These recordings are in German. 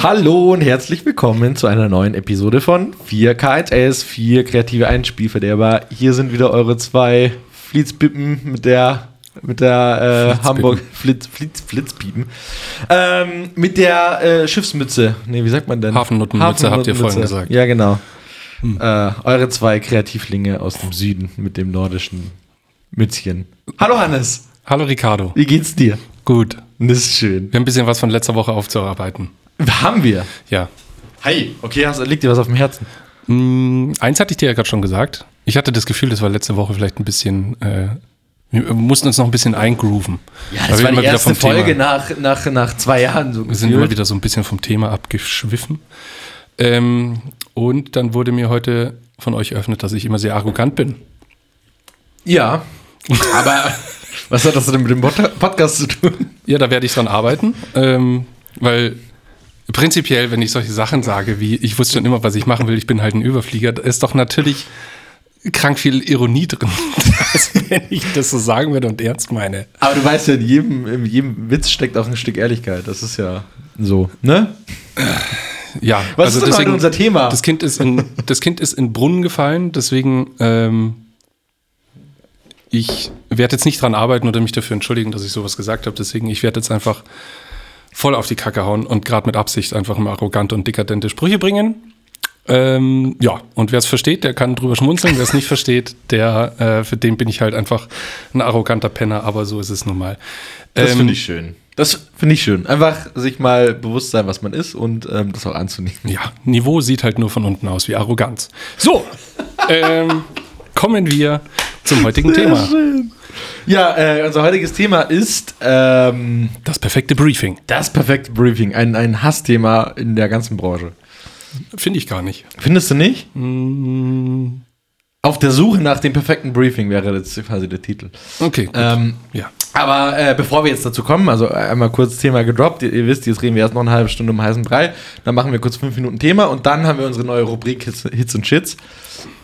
Hallo und herzlich willkommen zu einer neuen Episode von 4KS, 4 kreative Einspielverderber. Hier sind wieder eure zwei Flitzpippen mit der mit der äh, Hamburg Flitz, Flitz, Flitzpiepen. Ähm, mit der äh, Schiffsmütze. Nee, wie sagt man denn? Hafennuttenmütze habt ihr vorhin gesagt. Ja, genau. Hm. Äh, eure zwei Kreativlinge aus dem Süden mit dem nordischen Mützchen. Hallo Hannes. Hallo Ricardo. Wie geht's dir? Gut. Das ist schön. Wir haben ein bisschen was von letzter Woche aufzuarbeiten. Haben wir? Ja. Hi. Okay, hast, liegt dir was auf dem Herzen? Mm, eins hatte ich dir ja gerade schon gesagt. Ich hatte das Gefühl, das war letzte Woche vielleicht ein bisschen. Äh, wir mussten uns noch ein bisschen eingrooven. Ja, das war die erste Folge nach, nach, nach zwei Jahren. So wir sind immer wieder so ein bisschen vom Thema abgeschwiffen. Ähm, und dann wurde mir heute von euch eröffnet, dass ich immer sehr arrogant bin. Ja, aber was hat das denn mit dem Podcast zu tun? Ja, da werde ich dran arbeiten, ähm, weil prinzipiell, wenn ich solche Sachen sage, wie ich wusste schon immer, was ich machen will, ich bin halt ein Überflieger, da ist doch natürlich krank viel Ironie drin, wenn ich das so sagen würde und ernst meine. Aber du weißt ja, in jedem, in jedem Witz steckt auch ein Stück Ehrlichkeit. Das ist ja so, ne? Ja, was also ist denn deswegen, unser Thema? Das Kind ist in, das Kind ist in Brunnen gefallen, deswegen ähm, ich werde jetzt nicht dran arbeiten oder mich dafür entschuldigen, dass ich sowas gesagt habe. Deswegen, ich werde jetzt einfach voll auf die Kacke hauen und gerade mit Absicht einfach mal arrogante und dekadente Sprüche bringen. Ähm, ja, und wer es versteht, der kann drüber schmunzeln. Wer es nicht versteht, der, äh, für den bin ich halt einfach ein arroganter Penner, aber so ist es nun mal. Ähm, das finde ich schön. Das finde ich schön. Einfach sich mal bewusst sein, was man ist und ähm, das auch anzunehmen. Ja, Niveau sieht halt nur von unten aus wie Arroganz. So, ähm, kommen wir zum heutigen Sehr Thema. Schön. Ja, äh, unser heutiges Thema ist ähm, das perfekte Briefing. Das perfekte Briefing, ein, ein Hassthema in der ganzen Branche. Finde ich gar nicht. Findest du nicht? Mm. Auf der Suche nach dem perfekten Briefing wäre jetzt quasi der Titel. Okay, gut. Ähm, ja. Aber äh, bevor wir jetzt dazu kommen, also einmal kurz Thema gedroppt. Ihr, ihr, wisst, jetzt reden wir erst noch eine halbe Stunde um heißen Brei. Dann machen wir kurz fünf Minuten Thema und dann haben wir unsere neue Rubrik Hits, Hits und Shits.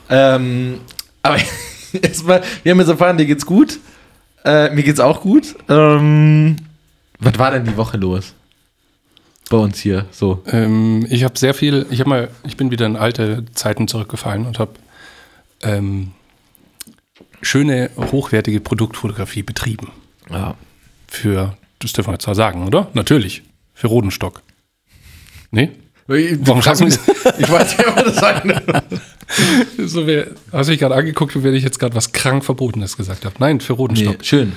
Ähm, aber erstmal, wir haben jetzt erfahren, dir geht's gut. Äh, mir geht's auch gut. Ähm, was war denn die Woche los? Bei uns hier, so. Ähm, ich habe sehr viel, ich habe mal, ich bin wieder in alte Zeiten zurückgefallen und habe ähm, schöne, hochwertige Produktfotografie betrieben. Ja. Für, das dürfen wir zwar sagen, oder? Natürlich. Für Rodenstock. Nee? Warum schaffst du Ich weiß nicht, was das sagen so wär, Hast du dich gerade angeguckt, wenn ich jetzt gerade was krank Verbotenes gesagt habe? Nein, für Rodenstock. Nee, schön.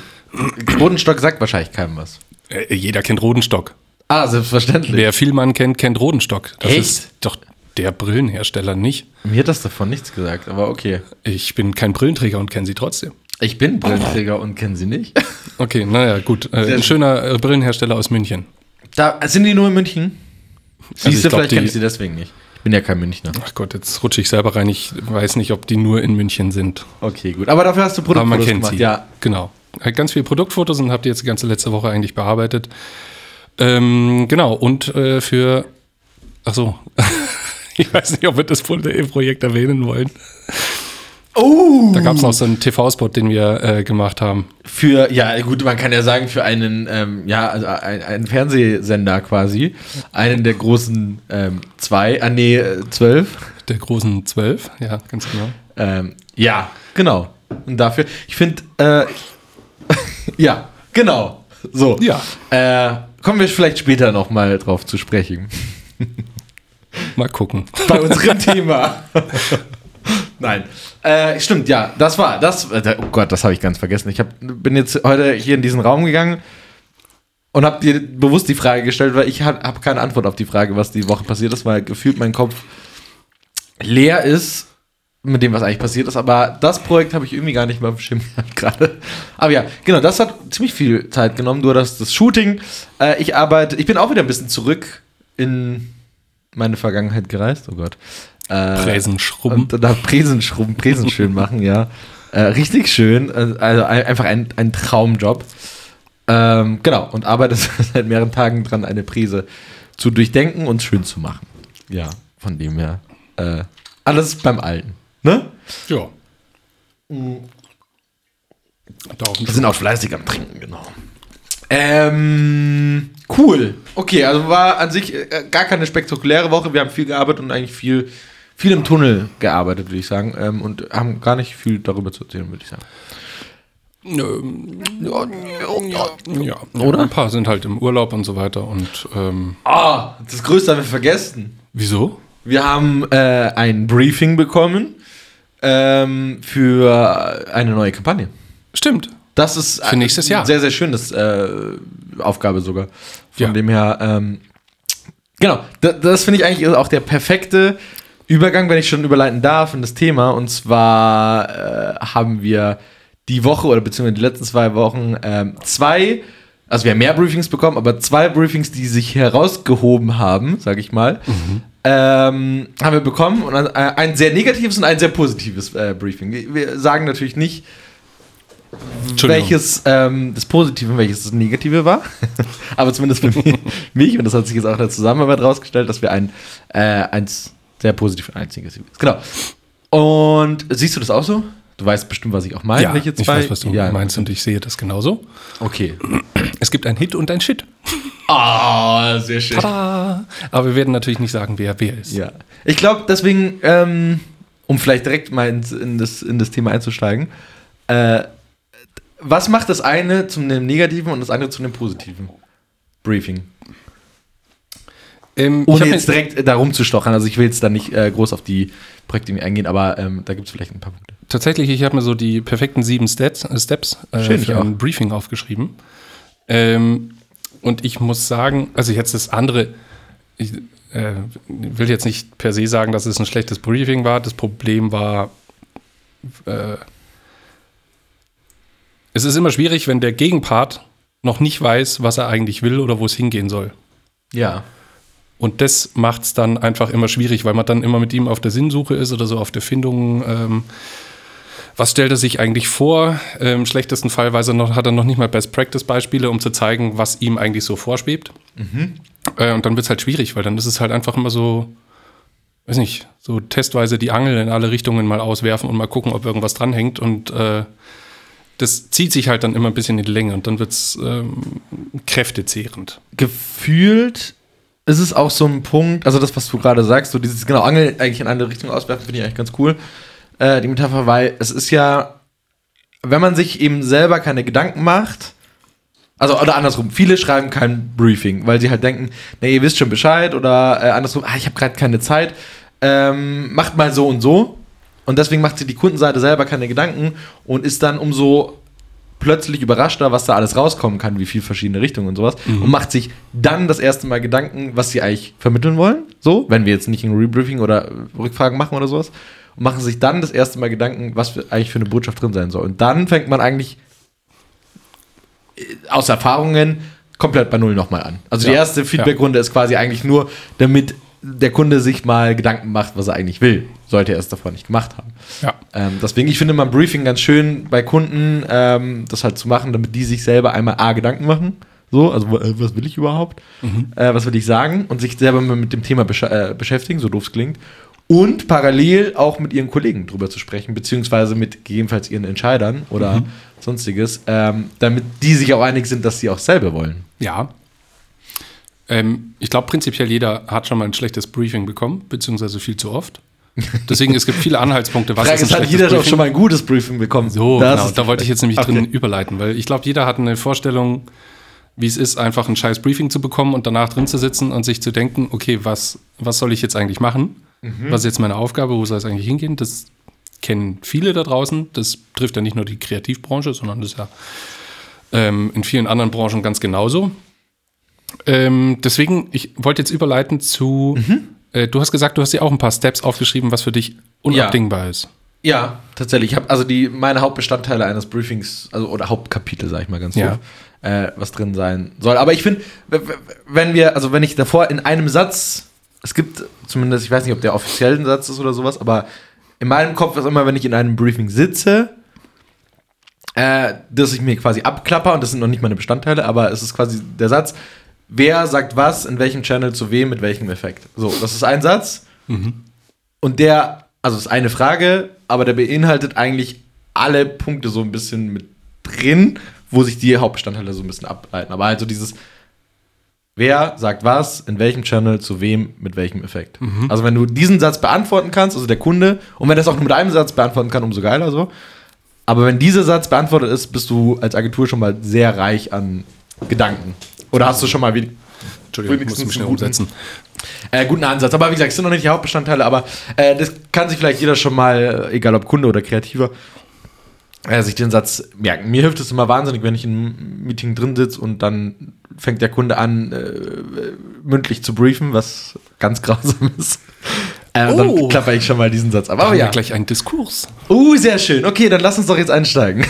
Rodenstock sagt wahrscheinlich keinem was. Äh, jeder kennt Rodenstock. Ah, selbstverständlich. Wer Vielmann kennt, kennt Rodenstock. Das Echt? ist doch der Brillenhersteller nicht. Mir hat das davon nichts gesagt, aber okay. Ich bin kein Brillenträger und kenne sie trotzdem. Ich bin Brillenträger und kenne sie nicht. Okay, naja, gut. Äh, ein schöner äh, Brillenhersteller aus München. Da, sind die nur in München? Also Siehst du, vielleicht kenne ich sie deswegen nicht. Ich bin ja kein Münchner. Ach Gott, jetzt rutsche ich selber rein. Ich weiß nicht, ob die nur in München sind. Okay, gut. Aber dafür hast du Produktfotos Aber man kennt gemacht. Sie. Ja, genau. Ganz viele Produktfotos und habt ihr jetzt die ganze letzte Woche eigentlich bearbeitet. Ähm, genau. Und äh, für, ach so, ich weiß nicht, ob wir das Projekt erwähnen wollen. Oh! Da gab es noch so einen TV-Spot, den wir äh, gemacht haben. Für, ja, gut, man kann ja sagen, für einen, ähm, ja, also ein, einen Fernsehsender quasi. Einen der großen ähm, zwei, ah nee, zwölf. Der großen zwölf, ja, ganz genau. Ähm, ja, genau. Und dafür, ich finde, äh, ja, genau. So. Ja. Äh, kommen wir vielleicht später nochmal drauf zu sprechen. Mal gucken. Bei unserem Thema. Nein. Äh, stimmt, ja, das war, das, äh, oh Gott, das habe ich ganz vergessen. Ich hab, bin jetzt heute hier in diesen Raum gegangen und habe dir bewusst die Frage gestellt, weil ich habe hab keine Antwort auf die Frage, was die Woche passiert ist, weil gefühlt mein Kopf leer ist mit dem, was eigentlich passiert ist. Aber das Projekt habe ich irgendwie gar nicht mehr auf dem Schirm gerade. Aber ja, genau, das hat ziemlich viel Zeit genommen. Du hast das Shooting. Äh, ich arbeite, ich bin auch wieder ein bisschen zurück in meine Vergangenheit gereist. Oh Gott. Äh, Präsenschrubben. Und da Präsenschrubben, Präsen schön machen, ja. Äh, richtig schön. Äh, also einfach ein, ein Traumjob. Ähm, genau, und arbeite seit mehreren Tagen dran, eine Präse zu durchdenken und schön zu machen. Ja, von dem her. Äh, alles beim Alten. Ne? Ja. Mhm. Wir sind auch fleißig am Trinken, genau. Ähm, cool. Okay, also war an sich äh, gar keine spektakuläre Woche. Wir haben viel gearbeitet und eigentlich viel, viel im Tunnel gearbeitet, würde ich sagen. Ähm, und haben gar nicht viel darüber zu erzählen, würde ich sagen. Ähm, ja, ja, Oder? Ein paar sind halt im Urlaub und so weiter. Und ähm, Ah, das Größte haben wir vergessen. wieso? Wir haben äh, ein Briefing bekommen ähm, für eine neue Kampagne. Stimmt. Das ist Für nächstes Jahr. sehr, sehr schön, das äh, Aufgabe sogar. Von Ja. dem her, ähm, genau, das, das finde ich eigentlich auch der perfekte Übergang, wenn ich schon überleiten darf in das Thema. Und zwar äh, haben wir die Woche oder beziehungsweise die letzten zwei Wochen ähm, zwei, also wir haben mehr Briefings bekommen, aber zwei Briefings, die sich herausgehoben haben, sage ich mal, ähm, haben wir bekommen. Und ein, ein sehr negatives und ein sehr positives äh, Briefing. Wir, sagen natürlich nicht, welches ähm, das Positive und welches das Negative war. Aber zumindest für mich, und das hat sich jetzt auch in der Zusammenarbeit rausgestellt, dass wir ein, äh, eins sehr positiv ist. Genau. Und siehst du das auch so? Du weißt bestimmt, was ich auch meine. Ja, ich weiß, was du ja. meinst und ich sehe das genauso. Okay. Es gibt ein Hit und ein Shit. Ah, sehr schön. Tada! Aber wir werden natürlich nicht sagen, wer wer ist. Ja. Ich glaube, deswegen, ähm, um vielleicht direkt mal ins, in, das, in das Thema einzusteigen, äh, was macht das eine zum Negativen und das andere zu dem Positiven? Briefing. Ähm, ich Ohne jetzt direkt darum zu stochern. Also ich will jetzt da nicht äh, groß auf die Projekte eingehen, aber ähm, da gibt es vielleicht ein paar Punkte. Tatsächlich, ich habe mir so die perfekten sieben Steps, äh, Steps äh, Schön, für ein. Briefing aufgeschrieben. Ähm, und ich muss sagen, also jetzt das andere, ich äh, will jetzt nicht per se sagen, dass es ein schlechtes Briefing war. Das Problem war, äh, es ist immer schwierig, wenn der Gegenpart noch nicht weiß, was er eigentlich will oder wo es hingehen soll. Ja. Und das macht es dann einfach immer schwierig, weil man dann immer mit ihm auf der Sinnsuche ist oder so auf der Findung. Ähm, was stellt er sich eigentlich vor? Im schlechtesten Fall weiß er noch, hat er noch nicht mal Best-Practice-Beispiele, um zu zeigen, was ihm eigentlich so vorschwebt. Äh, und dann wird es halt schwierig, weil dann ist es halt einfach immer so, weiß nicht, so testweise die Angel in alle Richtungen mal auswerfen und mal gucken, ob irgendwas dranhängt. Und äh, das zieht sich halt dann immer ein bisschen in die Länge und dann wird es ähm, kräftezehrend. Gefühlt ist es auch so ein Punkt, also das, was du gerade sagst, so dieses genau Angel eigentlich in eine Richtung auswerfen, finde ich eigentlich ganz cool. Äh, die Metapher, weil es ist ja, wenn man sich eben selber keine Gedanken macht, also oder andersrum, viele schreiben kein Briefing, weil sie halt denken, nee, ihr wisst schon Bescheid oder äh, andersrum, ah, ich habe gerade keine Zeit, ähm, macht mal so und so. Und deswegen macht sich die Kundenseite selber keine Gedanken und ist dann umso plötzlich überraschter, was da alles rauskommen kann, wie viel verschiedene Richtungen und sowas. Und macht sich dann das erste Mal Gedanken, was sie eigentlich vermitteln wollen. So, wenn wir jetzt nicht ein Rebriefing oder Rückfragen machen oder sowas. Und machen sich dann das erste Mal Gedanken, was für, eigentlich für eine Botschaft drin sein soll. Und dann fängt man eigentlich äh, aus Erfahrungen komplett bei Null nochmal an. Also die Ja, erste Feedbackrunde ist quasi eigentlich nur, damit der Kunde sich mal Gedanken macht, was er eigentlich will. Sollte er es davor nicht gemacht haben. Ja. Ähm, deswegen, ich finde mal ein Briefing ganz schön bei Kunden, ähm, das halt zu machen, damit die sich selber einmal A, Gedanken machen. So, also äh, was will ich überhaupt? Äh, was will ich sagen? Und sich selber mal mit dem Thema besch äh, beschäftigen, so doof es klingt. Und parallel auch mit ihren Kollegen drüber zu sprechen, beziehungsweise mit gegebenenfalls ihren Entscheidern oder sonstiges, ähm, damit die sich auch einig sind, dass sie auch selber wollen. Ja. Ähm, ich glaube, prinzipiell jeder hat schon mal ein schlechtes Briefing bekommen, beziehungsweise viel zu oft. Deswegen, es gibt viele Anhaltspunkte, was Frage ist ein hat jeder doch schon mal ein gutes Briefing bekommen? So, Das genau, da wollte ich jetzt nämlich Okay. drin überleiten, weil ich glaube, jeder hat eine Vorstellung, wie es ist, einfach ein scheiß Briefing zu bekommen und danach drin zu sitzen und sich zu denken, okay, was, was soll ich jetzt eigentlich machen? Mhm. Was ist jetzt meine Aufgabe? Wo soll es eigentlich hingehen? Das kennen viele da draußen. Das trifft ja nicht nur die Kreativbranche, sondern das ist ja ähm, in vielen anderen Branchen ganz genauso. Ähm, deswegen, ich wollte jetzt überleiten zu, Mhm. äh, du hast gesagt, du hast dir auch ein paar Steps aufgeschrieben, was für dich unabdingbar ist. Ja, tatsächlich. Ich habe also die meine Hauptbestandteile eines Briefings, also oder Hauptkapitel, sage ich mal ganz Ja. doof, äh, was drin sein soll. Aber ich finde, wenn wir, also wenn ich davor in einem Satz, es gibt zumindest, ich weiß nicht, ob der offiziell ein Satz ist oder sowas, aber in meinem Kopf ist immer, wenn ich in einem Briefing sitze, äh, dass ich mir quasi abklapper und das sind noch nicht meine Bestandteile, aber es ist quasi der Satz, wer sagt was, in welchem Channel zu wem, mit welchem Effekt. So, das ist ein Satz. Und der, also ist eine Frage, aber der beinhaltet eigentlich alle Punkte so ein bisschen mit drin, wo sich die Hauptbestandteile so ein bisschen ableiten. Aber also dieses, wer sagt was, in welchem Channel, zu wem, mit welchem Effekt. Also wenn du diesen Satz beantworten kannst, also der Kunde, und wenn das auch nur mit einem Satz beantworten kann, umso geiler so. Aber wenn dieser Satz beantwortet ist, bist du als Agentur schon mal sehr reich an Gedanken. Oder hast du schon mal wie, Entschuldigung, ich muss mich schnell umsetzen. äh, guten Ansatz. Aber wie gesagt, es sind noch nicht die Hauptbestandteile, aber äh, das kann sich vielleicht jeder schon mal, egal ob Kunde oder Kreativer, äh, sich den Satz merken. Mir hilft es immer wahnsinnig, wenn ich in einem Meeting drin sitze und dann fängt der Kunde an, äh, mündlich zu briefen, was ganz grausam ist. Äh, Oh. Dann klapper ich schon mal diesen Satz ab. Aber ja. ja. gleich einen Diskurs. Uh, sehr schön. Okay, dann lass uns doch jetzt einsteigen.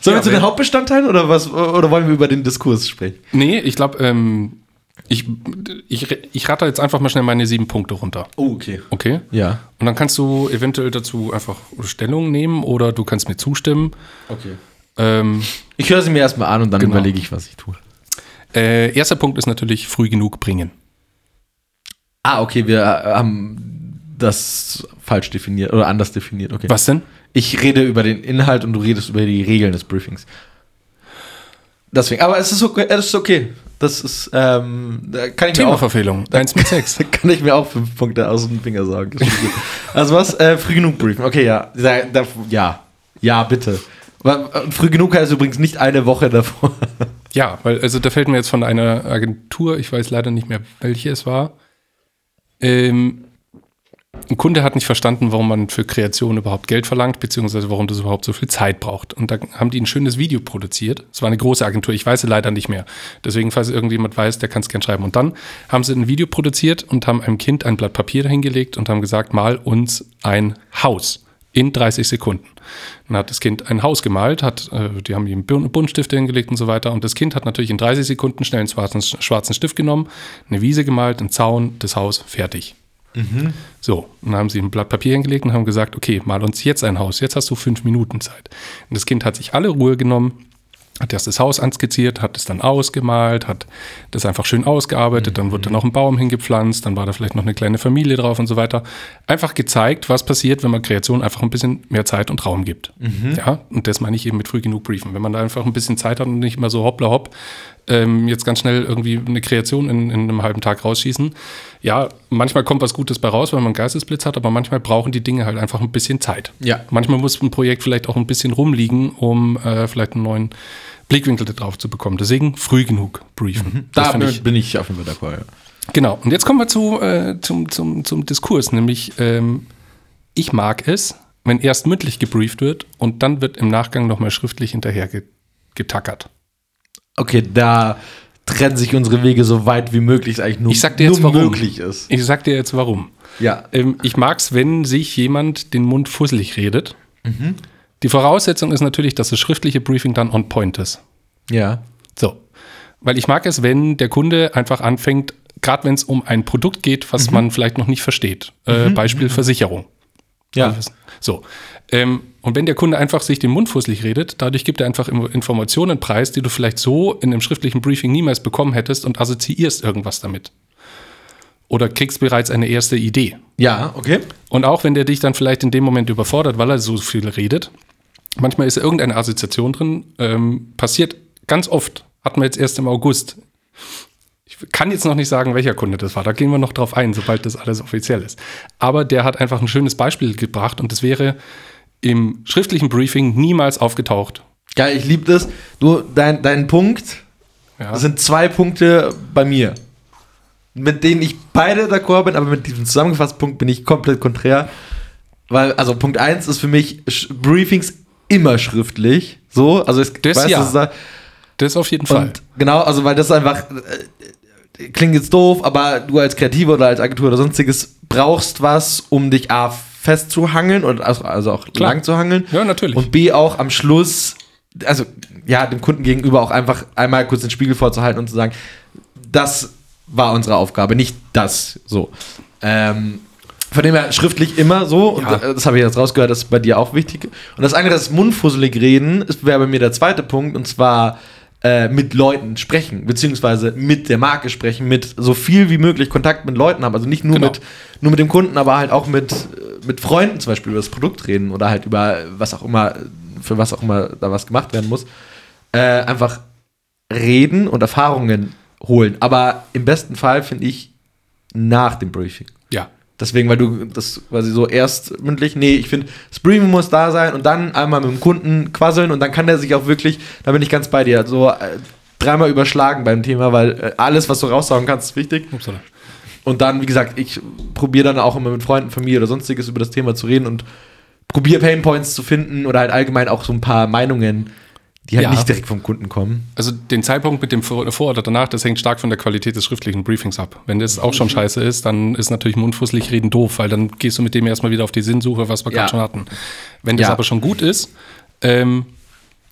Sollen Ja, wir zu den Hauptbestandteilen oder was? Oder wollen wir über den Diskurs sprechen? Nee, ich glaube, ähm, ich, ich, ich rate jetzt einfach mal schnell meine sieben Punkte runter. Oh, okay. Okay? Ja. Und dann kannst du eventuell dazu einfach Stellung nehmen oder du kannst mir zustimmen. Okay. Ähm, Ich höre sie mir erstmal an und dann Genau. überlege ich, was ich tue. äh, erster Punkt ist natürlich früh genug bringen. Ah, okay, wir äh, haben das falsch definiert oder anders definiert. Okay. Was denn? Ich rede über den Inhalt und du redest über die Regeln des Briefings. Deswegen, aber es ist okay. Es ist okay. Das ist, ähm, da kann ich mir auch, Themaverfehlung. Eins mit sechs. da kann ich mir auch fünf Punkte aus dem Finger sagen. Also was? Äh, früh genug briefen. Okay, ja. Da, da, ja. Ja, bitte. Früh genug heißt übrigens nicht eine Woche davor. Ja, weil, also da fällt mir jetzt von einer Agentur, ich weiß leider nicht mehr, welche es war. Ähm, ein Kunde hat nicht verstanden, warum man für Kreation überhaupt Geld verlangt, beziehungsweise warum das überhaupt so viel Zeit braucht. Und da haben die ein schönes Video produziert. Es war eine große Agentur, ich weiß sie leider nicht mehr. Deswegen, falls irgendjemand weiß, der kann es gern schreiben. Und dann haben sie ein Video produziert und haben einem Kind ein Blatt Papier dahingelegt und haben gesagt, mal uns ein Haus in 30 Sekunden. Dann hat das Kind ein Haus gemalt, hat, äh, die haben ihm Bun- Buntstifte hingelegt und so weiter. Und das Kind hat natürlich in 30 Sekunden schnell einen schwarzen, schwarzen Stift genommen, eine Wiese gemalt, einen Zaun, das Haus, fertig. So, und dann haben sie ein Blatt Papier hingelegt und haben gesagt, okay, mal uns jetzt ein Haus, jetzt hast du fünf Minuten Zeit. Und das Kind hat sich alle Ruhe genommen, hat erst das Haus anskizziert, hat es dann ausgemalt, hat das einfach schön ausgearbeitet, dann wurde da noch ein Baum hingepflanzt, dann war da vielleicht noch eine kleine Familie drauf und so weiter. Einfach gezeigt, was passiert, wenn man Kreation einfach ein bisschen mehr Zeit und Raum gibt. Ja, und das meine ich eben mit früh genug briefen. Wenn man da einfach ein bisschen Zeit hat und nicht immer so hoppla hopp, ähm, jetzt ganz schnell irgendwie eine Kreation in, in einem halben Tag rausschießen. Ja, manchmal kommt was Gutes bei raus, weil man einen Geistesblitz hat, aber manchmal brauchen die Dinge halt einfach ein bisschen Zeit. Ja. Manchmal muss ein Projekt vielleicht auch ein bisschen rumliegen, um äh, vielleicht einen neuen Blickwinkel da drauf zu bekommen. Deswegen früh genug briefen. Das Da bin ich, ich, bin ich auf jeden Fall d'accord. Ja. genau. Und jetzt kommen wir zu, äh, zum, zum, zum Diskurs, nämlich ähm, ich mag es, wenn erst mündlich gebrieft wird und dann wird im Nachgang nochmal schriftlich hinterher ge getackert. Okay, da trennen sich unsere Wege so weit wie möglich eigentlich nur, Ich sag dir jetzt warum. möglich ist. Ich sag dir jetzt warum. Ja. Ähm, ich mag es, wenn sich jemand den Mund fusselig redet. Mhm. Die Voraussetzung ist natürlich, dass das schriftliche Briefing dann on point ist. Ja. So. Weil ich mag es, wenn der Kunde einfach anfängt, gerade wenn es um ein Produkt geht, was man vielleicht noch nicht versteht. Äh, Beispiel Versicherung. Ja. So. Ähm, und wenn der Kunde einfach sich den Mund fusselig redet, dadurch gibt er einfach Informationen preis, die du vielleicht so in einem schriftlichen Briefing niemals bekommen hättest und assoziierst irgendwas damit. Oder kriegst bereits eine erste Idee. Ja, okay. Und auch wenn der dich dann vielleicht in dem Moment überfordert, weil er so viel redet, manchmal ist irgendeine Assoziation drin, ähm, passiert ganz oft. Hatten wir jetzt erst im August. Kann jetzt noch nicht sagen, welcher Kunde das war. Da gehen wir noch drauf ein, sobald das alles offiziell ist. Aber der hat einfach ein schönes Beispiel gebracht und das wäre im schriftlichen Briefing niemals aufgetaucht. Geil, ich liebe das. Du, dein, dein Punkt, Ja. das sind zwei Punkte bei mir, mit denen ich beide d'accord bin, aber mit diesem zusammengefassten Punkt bin ich komplett konträr. Weil, also Punkt 1 ist für mich Sch- Briefings immer schriftlich. So, also es Das ja. es da- Das auf jeden Fall. Genau, also weil das einfach äh, klingt jetzt doof, aber du als Kreativer oder als Agentur oder sonstiges brauchst was, um dich A festzuhangeln und also, also auch Klar. lang zu hangeln. Ja, natürlich. Und B auch am Schluss, also ja, dem Kunden gegenüber auch einfach einmal kurz den Spiegel vorzuhalten und zu sagen, das war unsere Aufgabe, nicht das. So. Ähm, von dem her schriftlich immer so, und Ja. äh, das habe ich jetzt rausgehört, das ist bei dir auch wichtig. Und das andere, das mundfusselig reden, ist- wäre bei mir der zweite Punkt, und zwar äh, mit Leuten sprechen, beziehungsweise mit der Marke sprechen, mit so viel wie möglich Kontakt mit Leuten haben. Also nicht nur, Genau. mit, nur mit dem Kunden, aber halt auch mit, äh, mit Freunden zum Beispiel über das Produkt reden oder halt über was auch immer, für was auch immer da was gemacht werden muss. Äh, einfach reden und Erfahrungen holen. Aber im besten Fall finde ich nach dem Briefing. Deswegen, weil du das quasi so erst mündlich, nee, ich finde, das Briefing muss da sein und dann einmal mit dem Kunden quasseln und dann kann der sich auch wirklich, da bin ich ganz bei dir, so äh, dreimal überschlagen beim Thema, weil äh, alles, was du raussaugen kannst, ist wichtig. Upsala. Und dann, wie gesagt, ich probiere dann auch immer mit Freunden, Familie oder sonstiges über das Thema zu reden und probiere Painpoints zu finden oder halt allgemein auch so ein paar Meinungen, die halt Ja. nicht direkt vom Kunden kommen. Also den Zeitpunkt mit dem Vor oder danach, das hängt stark von der Qualität des schriftlichen Briefings ab. Wenn das auch schon scheiße ist, dann ist natürlich mundfußlich reden doof, weil dann gehst du mit dem erstmal wieder auf die Sinnsuche, was wir Ja. gerade schon hatten. Wenn das Ja. aber schon gut ist, ähm,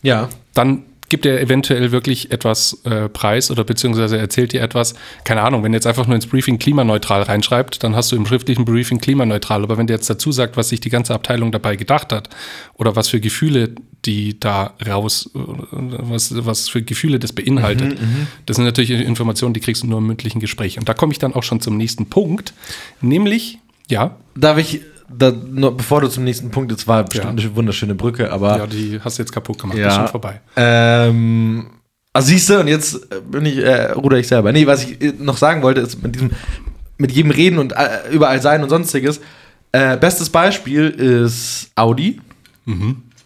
Ja. dann gibt er eventuell wirklich etwas äh, preis oder beziehungsweise erzählt dir etwas. Keine Ahnung, wenn er jetzt einfach nur ins Briefing klimaneutral reinschreibt, dann hast du im schriftlichen Briefing klimaneutral. Aber wenn der jetzt dazu sagt, was sich die ganze Abteilung dabei gedacht hat oder was für Gefühle die da raus, äh, was, was für Gefühle das beinhaltet, das sind natürlich Informationen, die kriegst du nur im mündlichen Gespräch. Und da komme ich dann auch schon zum nächsten Punkt, nämlich, ja, Darf ich, da, nur, bevor du zum nächsten Punkt, jetzt war bestimmt eine wunderschöne Brücke, aber ja, die hast du jetzt kaputt gemacht, Ja. ist schon vorbei. Ähm, also siehst du, und jetzt äh, bin ich, äh, ruder ich selber. Nee, was ich äh, noch sagen wollte, ist mit diesem, mit jedem Reden und äh, überall sein und sonstiges. Äh, bestes Beispiel ist Audi.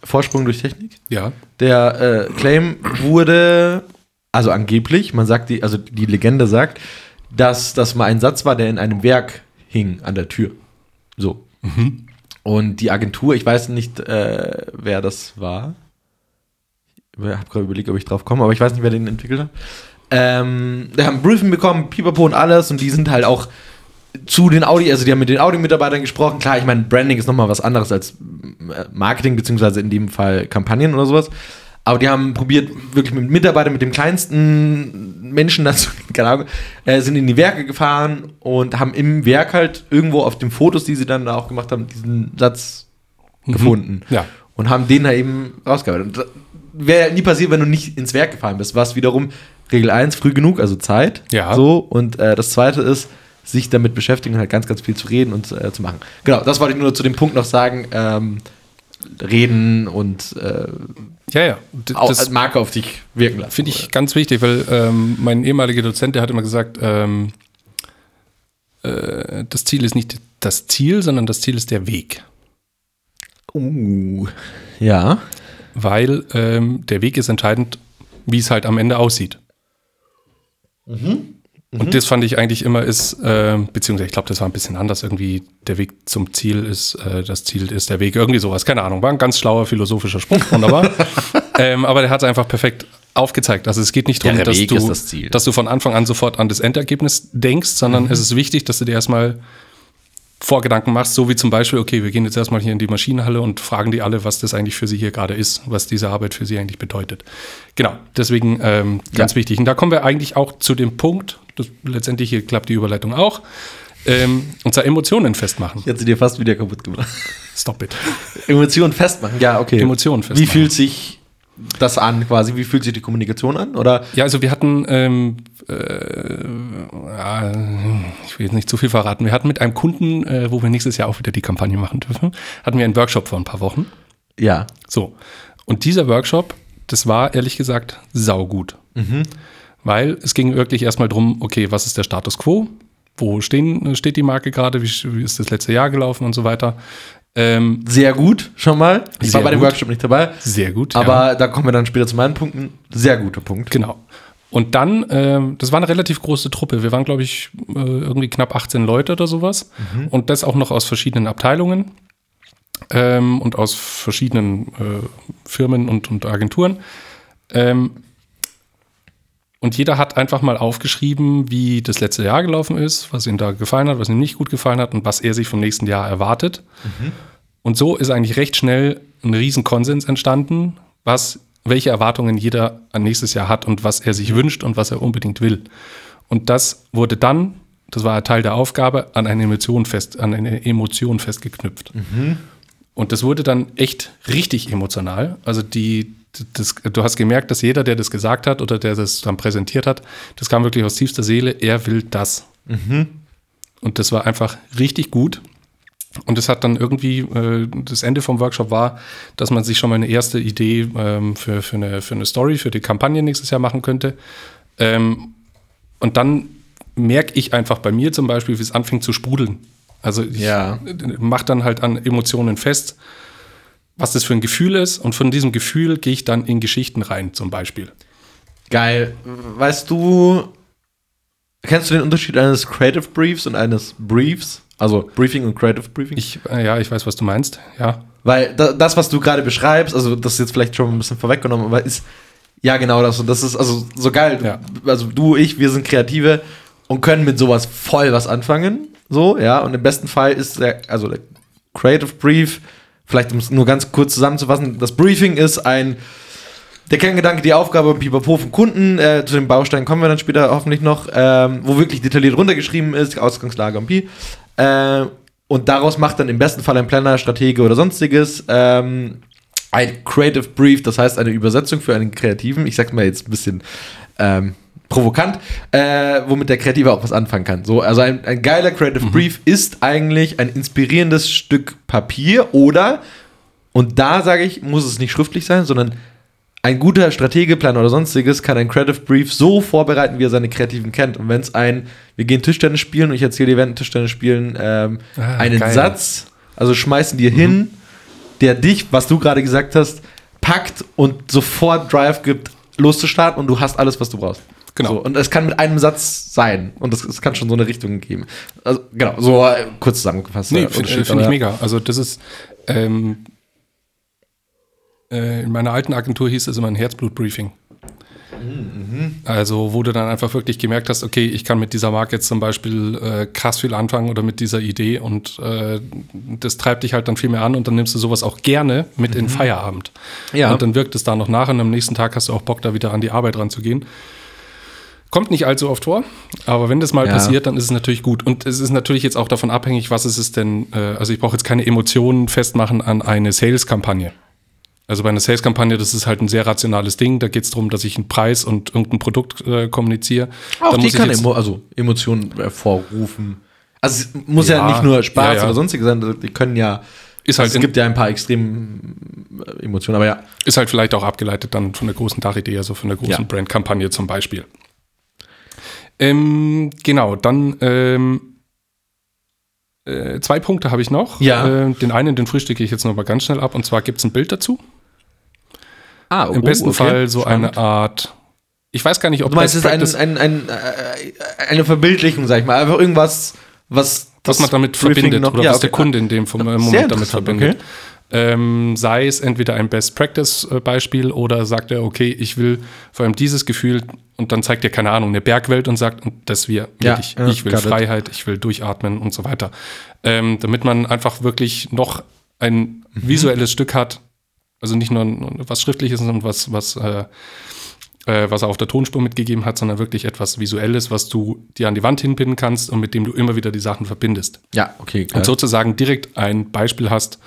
Vorsprung durch Technik. Ja, Der äh, Claim wurde, also angeblich, man sagt die, also die Legende sagt, dass das mal ein Satz war, der in einem Werk hing an der Tür. So. Und die Agentur, ich weiß nicht, äh, wer das war. Ich habe gerade überlegt, ob ich drauf komme, aber ich weiß nicht, wer den entwickelt hat. Ähm, wir haben ein Briefing bekommen, Pipapo und alles, und die sind halt auch zu den Audi, also die haben mit den Audi-Mitarbeitern gesprochen. Klar, ich meine, Branding ist nochmal was anderes als äh, Marketing, beziehungsweise in dem Fall Kampagnen oder sowas. Aber die haben probiert, wirklich mit Mitarbeitern, mit dem kleinsten Menschen dazu, keine Ahnung, äh, sind in die Werke gefahren und haben im Werk halt irgendwo auf den Fotos, die sie dann da auch gemacht haben, diesen Satz gefunden. Ja. Und haben den da eben rausgearbeitet. Wäre nie passiert, wenn du nicht ins Werk gefahren bist. Was wiederum Regel 1, früh genug, also Zeit. Ja. So. Und äh, das zweite ist, sich damit beschäftigen, halt ganz, ganz viel zu reden und äh, zu machen. Genau, das wollte ich nur zu dem Punkt noch sagen. Ähm, reden und äh, ja, ja. D- das- als Marke auf dich wirken lassen. Finde ich ganz wichtig, weil ähm, mein ehemaliger Dozent, der hat immer gesagt, ähm, äh, das Ziel ist nicht das Ziel, sondern das Ziel ist der Weg. Uh, ja. Weil ähm, der Weg ist entscheidend, wie es halt am Ende aussieht. Und das fand ich eigentlich immer ist, äh, beziehungsweise ich glaube, das war ein bisschen anders. Irgendwie der Weg zum Ziel ist, äh, das Ziel ist der Weg. Irgendwie sowas, keine Ahnung. War ein ganz schlauer philosophischer Spruch, wunderbar. ähm, aber der hat es einfach perfekt aufgezeigt. Also es geht nicht darum, dass, Weg du, das dass du von Anfang an sofort an das Endergebnis denkst, sondern es ist wichtig, dass du dir erstmal Vorgedanken machst, so wie zum Beispiel, okay, wir gehen jetzt erstmal hier in die Maschinenhalle und fragen die alle, was das eigentlich für sie hier gerade ist, was diese Arbeit für sie eigentlich bedeutet. Genau, deswegen ähm, ganz Ja. wichtig. Und da kommen wir eigentlich auch zu dem Punkt, das, letztendlich hier klappt die Überleitung auch, ähm, und zwar Emotionen festmachen. Ich hätte sie dir fast wieder kaputt gemacht. Stop it. Emotionen festmachen, ja, okay. Emotionen Wie festmachen. fühlt sich das an quasi? Wie fühlt sich die Kommunikation an? Oder Ja, also wir hatten, ähm, äh, ja, ich will jetzt nicht zu viel verraten, wir hatten mit einem Kunden, äh, wo wir nächstes Jahr auch wieder die Kampagne machen dürfen, hatten wir einen Workshop vor ein paar Wochen. ja. So. Und dieser Workshop, das war ehrlich gesagt saugut. Weil es ging wirklich erstmal drum, okay, was ist der Status quo? Wo stehen, steht die Marke gerade? Wie, wie ist das letzte Jahr gelaufen und so weiter? Ähm, Sehr gut, schon mal. Ich war bei dem gut. Workshop nicht dabei. sehr gut. ja. Aber da kommen wir dann später zu meinen Punkten. Sehr guter Punkt. Genau. Und dann, ähm, das war eine relativ große Truppe. Wir waren, glaube ich, äh, irgendwie knapp 18 Leute oder sowas. Und das auch noch aus verschiedenen Abteilungen ähm, und aus verschiedenen äh, Firmen und, und Agenturen. Ähm, und jeder hat einfach mal aufgeschrieben, wie das letzte Jahr gelaufen ist, was ihm da gefallen hat, was ihm nicht gut gefallen hat und was er sich vom nächsten Jahr erwartet. Und so ist eigentlich recht schnell ein riesen Konsens entstanden, was, welche Erwartungen jeder an nächstes Jahr hat und was er sich wünscht und was er unbedingt will. Und das wurde dann, das war Teil der Aufgabe, an eine Emotion fest, an eine Emotion festgeknüpft. Und das wurde dann echt richtig emotional. Also die, das, du hast gemerkt, dass jeder, der das gesagt hat oder der das dann präsentiert hat, das kam wirklich aus tiefster Seele, er will das. Und das war einfach richtig gut. Und es hat dann irgendwie, äh, das Ende vom Workshop war, dass man sich schon mal eine erste Idee ähm, für, für, eine, für eine Story, für die Kampagne nächstes Jahr machen könnte. Ähm, Und dann merke ich einfach bei mir zum Beispiel, wie es anfängt zu sprudeln. Also ich Ja. mache dann halt an Emotionen fest, was das für ein Gefühl ist. Und von diesem Gefühl gehe ich dann in Geschichten rein, zum Beispiel. Geil. Weißt du, kennst du den Unterschied eines Creative Briefs und eines Briefs? Also Briefing und Creative Briefing? Ich, äh, ja, ich weiß, was du meinst. Ja. Weil da, das, was du gerade beschreibst, also das ist jetzt vielleicht schon ein bisschen vorweggenommen, aber ist ja genau das. Und das ist also so geil. Ja. Also du, ich, wir sind Kreative und können mit sowas voll was anfangen. So, ja. Und im besten Fall ist der, also der Creative Brief, vielleicht um es nur ganz kurz zusammenzufassen, das Briefing ist ein der Kerngedanke, die Aufgabe Pipapo vom Kunden, äh, zu den Bausteinen kommen wir dann später hoffentlich noch, ähm, wo wirklich detailliert runtergeschrieben ist, Ausgangslage und Pi. Äh, und daraus macht dann im besten Fall ein Planner, Stratege oder sonstiges ähm, ein Creative Brief, das heißt eine Übersetzung für einen Kreativen. Ich sag's mal jetzt ein bisschen ähm, provokant, äh, womit der Kreative auch was anfangen kann. So, also ein, ein geiler Creative Brief ist eigentlich ein inspirierendes Stück Papier oder, und da sage ich, muss es nicht schriftlich sein, sondern ein guter Strategeplan oder sonstiges kann ein Creative Brief so vorbereiten, wie er seine Kreativen kennt. Und wenn es ein, wir gehen Tischtennis spielen und ich erzähle dir während Tischtennis spielen ähm, Ah, einen geil. Satz, also schmeißen dir hin, der dich, was du gerade gesagt hast, packt und sofort Drive gibt, loszustarten und du hast alles, was du brauchst. Genau. So, und es kann mit einem Satz sein und es, es kann schon so eine Richtung geben. Also, genau, so äh, kurz zusammengefasst. Nee, der finde find ich mega. Also das ist, ähm, äh, in meiner alten Agentur hieß es immer ein Herzblut-Briefing. Also wo du dann einfach wirklich gemerkt hast, okay, ich kann mit dieser Marke jetzt zum Beispiel äh, krass viel anfangen oder mit dieser Idee und äh, das treibt dich halt dann viel mehr an und dann nimmst du sowas auch gerne mit in den Feierabend. Ja. Und dann wirkt es da noch nach und am nächsten Tag hast du auch Bock, da wieder an die Arbeit ranzugehen. Kommt nicht allzu oft vor, aber wenn das mal Ja. passiert, dann ist es natürlich gut. Und es ist natürlich jetzt auch davon abhängig, was ist es denn, äh, also ich brauche jetzt keine Emotionen festmachen an eine Sales-Kampagne. Also bei einer Sales-Kampagne, das ist halt ein sehr rationales Ding. Da geht es darum, dass ich einen Preis und irgendein Produkt äh, kommuniziere. Auch da die kann Emo also Emotionen hervorrufen. Also es muss ja, Ja, nicht nur Spaß ja, oder sonstiges sein, die können ja. Ist halt also es gibt ja ein paar extrem äh, Emotionen, aber ja. Ist halt vielleicht auch abgeleitet dann von der großen Dachidee, also von der großen Ja. Brandkampagne zum Beispiel. Ähm, genau, dann ähm, äh, zwei Punkte habe ich noch. Ja. Äh, den einen, den frühstücke ich jetzt noch mal ganz schnell ab. Und zwar gibt es ein Bild dazu. Ah, Im besten Fall so eine Art. Ich weiß gar nicht, ob Du meinst, es Best ist ein, ein, ein, äh, eine Verbildlichung, sag ich mal. Einfach irgendwas, was. was das man damit Briefing verbindet noch- oder ja, was der okay. Kunde in dem Sehr Moment damit verbindet. okay. Ähm, sei es entweder ein Best Practice äh, Beispiel oder sagt er, okay, ich will vor allem dieses Gefühl und dann zeigt er, keine Ahnung, eine Bergwelt und sagt, und das wir Ja, wirklich, ja, ich will got it. Freiheit, ich will durchatmen und so weiter. Ähm, damit man einfach wirklich noch ein Mhm. visuelles Stück hat, also nicht nur was Schriftliches, sondern was, was, äh, äh, was er auf der Tonspur mitgegeben hat, sondern wirklich etwas Visuelles, was du dir an die Wand hinpinnen kannst und mit dem du immer wieder die Sachen verbindest. Ja, okay. Und sozusagen direkt ein Beispiel hast,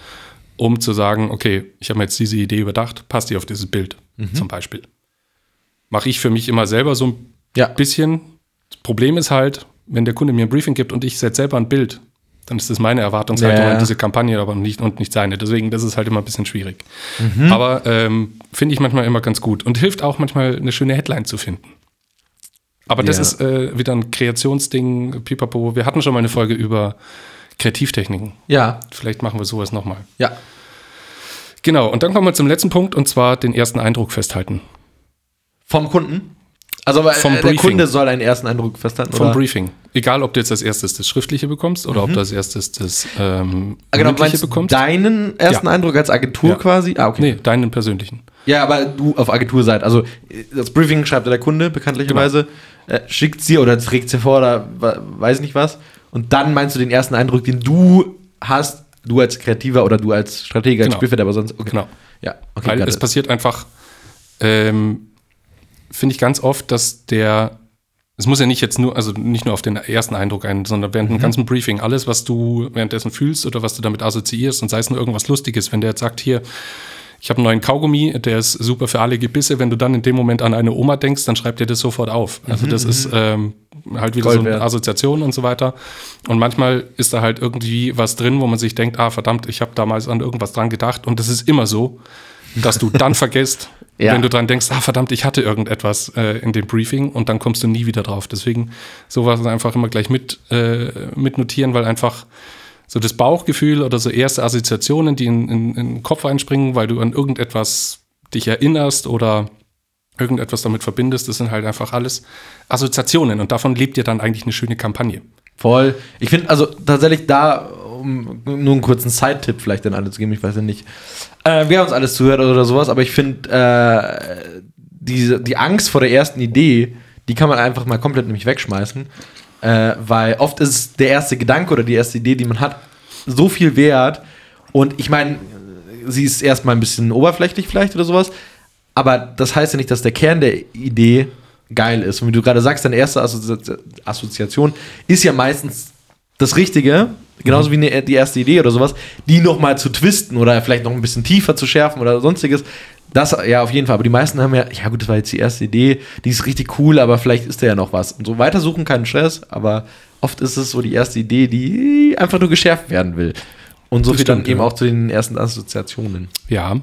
um zu sagen, okay, ich habe mir jetzt diese Idee überdacht, passt die auf dieses Bild Mhm. zum Beispiel. Mache ich für mich immer selber so ein Ja. bisschen. Das Problem ist halt, wenn der Kunde mir ein Briefing gibt und ich setze selber ein Bild, dann ist das meine Erwartungshaltung Ja, an diese Kampagne, aber nicht und nicht seine. Deswegen, das ist halt immer ein bisschen schwierig. Mhm. Aber ähm, finde ich manchmal immer ganz gut und hilft auch manchmal eine schöne Headline zu finden. Aber das Ja. ist äh, wieder ein Kreationsding, pipapo. Wir hatten schon mal eine Folge über Kreativtechniken. Ja, Vielleicht machen wir sowas nochmal. ja. Genau, und dann kommen wir zum letzten Punkt und zwar den ersten Eindruck festhalten. Vom Kunden? Also Vom äh, der Briefing. Kunde soll einen ersten Eindruck festhalten, Vom oder? Briefing. Egal, ob du jetzt als erstes das Schriftliche bekommst oder ob du als erstes das ähm, Ah, genau, Mündliche bekommst. deinen ersten Ja. Eindruck als Agentur Ja. quasi? Ah, okay. Nee, deinen persönlichen. Ja, aber du auf Agentur seid. Also das Briefing schreibt der Kunde bekanntlicherweise, Genau. äh, schickt sie oder trägt sie vor oder weiß nicht was. Und dann meinst du den ersten Eindruck, den du hast, du als Kreativer oder du als Stratege, als Genau. Spielfeld, aber sonst. Okay. Genau. Ja, okay. Weil es it. passiert einfach, ähm, finde ich ganz oft, dass der, es muss ja nicht jetzt nur, also nicht nur auf den ersten Eindruck ein, sondern während Mhm. dem ganzen Briefing, alles, was du währenddessen fühlst oder was du damit assoziierst und sei es nur irgendwas Lustiges, wenn der jetzt sagt, hier, ich habe einen neuen Kaugummi, der ist super für alle Gebisse. Wenn du dann in dem Moment an eine Oma denkst, dann schreibt dir das sofort auf. Also das ist ähm, halt wieder Mhm, Gold so eine wert. Assoziation und so weiter. Und manchmal ist da halt irgendwie was drin, wo man sich denkt, ah verdammt, ich habe damals an irgendwas dran gedacht und das ist immer so. dass du dann vergisst, Ja. wenn du dran denkst, ah verdammt, ich hatte irgendetwas äh, in dem Briefing und dann kommst du nie wieder drauf. Deswegen sowas einfach immer gleich mit, äh, mit notieren, weil einfach so das Bauchgefühl oder so erste Assoziationen, die in, in, in den Kopf einspringen, weil du an irgendetwas dich erinnerst oder irgendetwas damit verbindest, das sind halt einfach alles Assoziationen und davon lebt dir dann eigentlich eine schöne Kampagne. Voll. Ich finde, also tatsächlich da, um nur einen kurzen Side-Tipp vielleicht an alle zu geben, ich weiß ja nicht, äh, wer uns alles zuhört oder sowas, aber ich finde, äh, diese, die Angst vor der ersten Idee, die kann man einfach mal komplett nämlich wegschmeißen, äh, weil oft ist der erste Gedanke oder die erste Idee, die man hat, so viel wert und ich meine, sie ist erstmal ein bisschen oberflächlich vielleicht oder sowas, aber das heißt ja nicht, dass der Kern der Idee geil ist. Und wie du gerade sagst, deine erste Assozi Assoziation ist ja meistens das Richtige, genauso wie eine, die erste Idee oder sowas, die nochmal zu twisten oder vielleicht noch ein bisschen tiefer zu schärfen oder sonstiges. Das ja auf jeden Fall. Aber die meisten haben ja, ja gut, das war jetzt die erste Idee, die ist richtig cool, aber vielleicht ist da ja noch was. Und so weitersuchen, keinen Stress, aber oft ist es so die erste Idee, die einfach nur geschärft werden will. Und so Das viel dann eben ja. auch zu den ersten Assoziationen. Ja,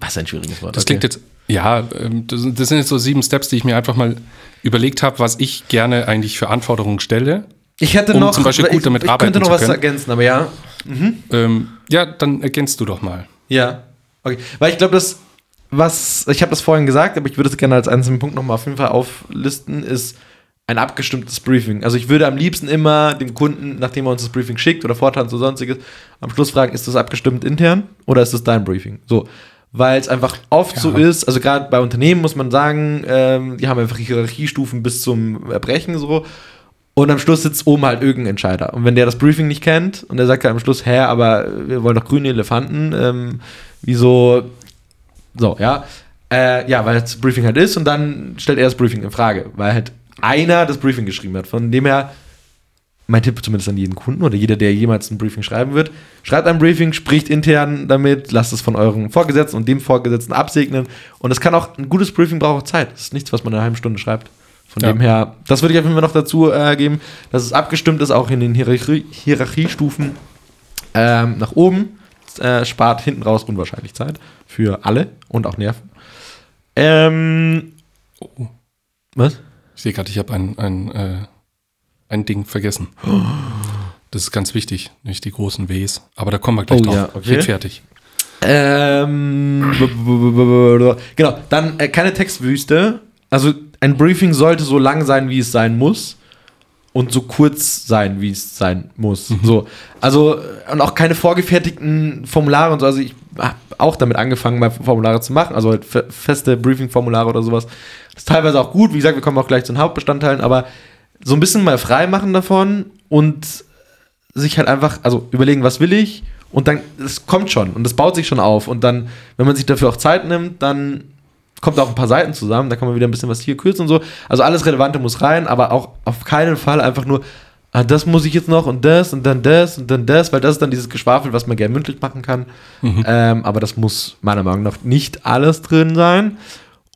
Was ein schwieriges Wort. Das klingt jetzt, ja, ähm, das, sind jetzt so sieben Steps, die ich mir einfach mal überlegt habe, was ich gerne eigentlich für Anforderungen stelle. Ich hätte um noch, zum Beispiel gut damit ich, ich arbeiten könnte noch zu was ergänzen, aber ja. Ähm, ja, dann ergänzt du doch mal. Ja. Okay. Weil ich glaube, das, was, ich habe das vorhin gesagt, aber ich würde es gerne als einzelnen Punkt nochmal auf jeden Fall auflisten, ist ein abgestimmtes Briefing. Also ich würde am liebsten immer dem Kunden, nachdem er uns das Briefing schickt oder Vortanz oder sonstiges, am Schluss fragen, ist das abgestimmt intern oder ist das dein Briefing? So. Weil es einfach oft Ja. so ist, also gerade bei Unternehmen muss man sagen, ähm, die haben einfach Hierarchiestufen bis zum Erbrechen so. Und am Schluss sitzt oben halt irgendein Entscheider. Und wenn der das Briefing nicht kennt und der sagt halt am Schluss, hä, aber wir wollen doch grüne Elefanten, ähm, wieso, so, ja. Äh, ja, weil das Briefing halt ist und dann stellt er das Briefing in Frage, weil halt einer das Briefing geschrieben hat. Von dem her, mein Tipp zumindest an jeden Kunden oder jeder, der jemals ein Briefing schreiben wird, schreibt ein Briefing, spricht intern damit, lasst es von euren Vorgesetzten und dem Vorgesetzten absegnen. Und es kann auch, ein gutes Briefing braucht auch Zeit. Das ist nichts, was man in einer halben Stunde schreibt. Von Ja. dem her, das würde ich auf jeden Fall noch dazu äh, geben, dass es abgestimmt ist, auch in den Hierarchie Hierarchiestufen ähm, nach oben. Äh, spart hinten raus unwahrscheinlich Zeit für alle und auch Nerven. Ähm, Oh, was? ich sehe gerade, ich habe ein, ein, äh, ein Ding vergessen. Das ist ganz wichtig, nicht die großen Ws. Aber da kommen wir gleich Oh drauf. ja, okay. Red fertig. Ähm, genau, dann äh, keine Textwüste. Also ein Briefing sollte so lang sein, wie es sein muss. Und so kurz sein, wie es sein muss. So. Also, äh, und auch keine vorgefertigten Formulare und so. Also ich habe auch damit angefangen, mal Formulare zu machen. Also halt fe- feste Briefing-Formulare oder sowas. Das ist teilweise auch gut. Wie gesagt, wir kommen auch gleich zu den Hauptbestandteilen, aber so ein bisschen mal frei machen davon und sich halt einfach, also überlegen, was will ich und dann, es kommt schon und es baut sich schon auf und dann, wenn man sich dafür auch Zeit nimmt, dann kommt auch ein paar Seiten zusammen, da kann man wieder ein bisschen was hier kürzen und so. Also alles Relevante muss rein, aber auch auf keinen Fall einfach nur, ah, das muss ich jetzt noch und das und dann das und dann das, weil das ist dann dieses Geschwafel, was man gerne mündlich machen kann. Ähm, aber das muss meiner Meinung nach nicht alles drin sein.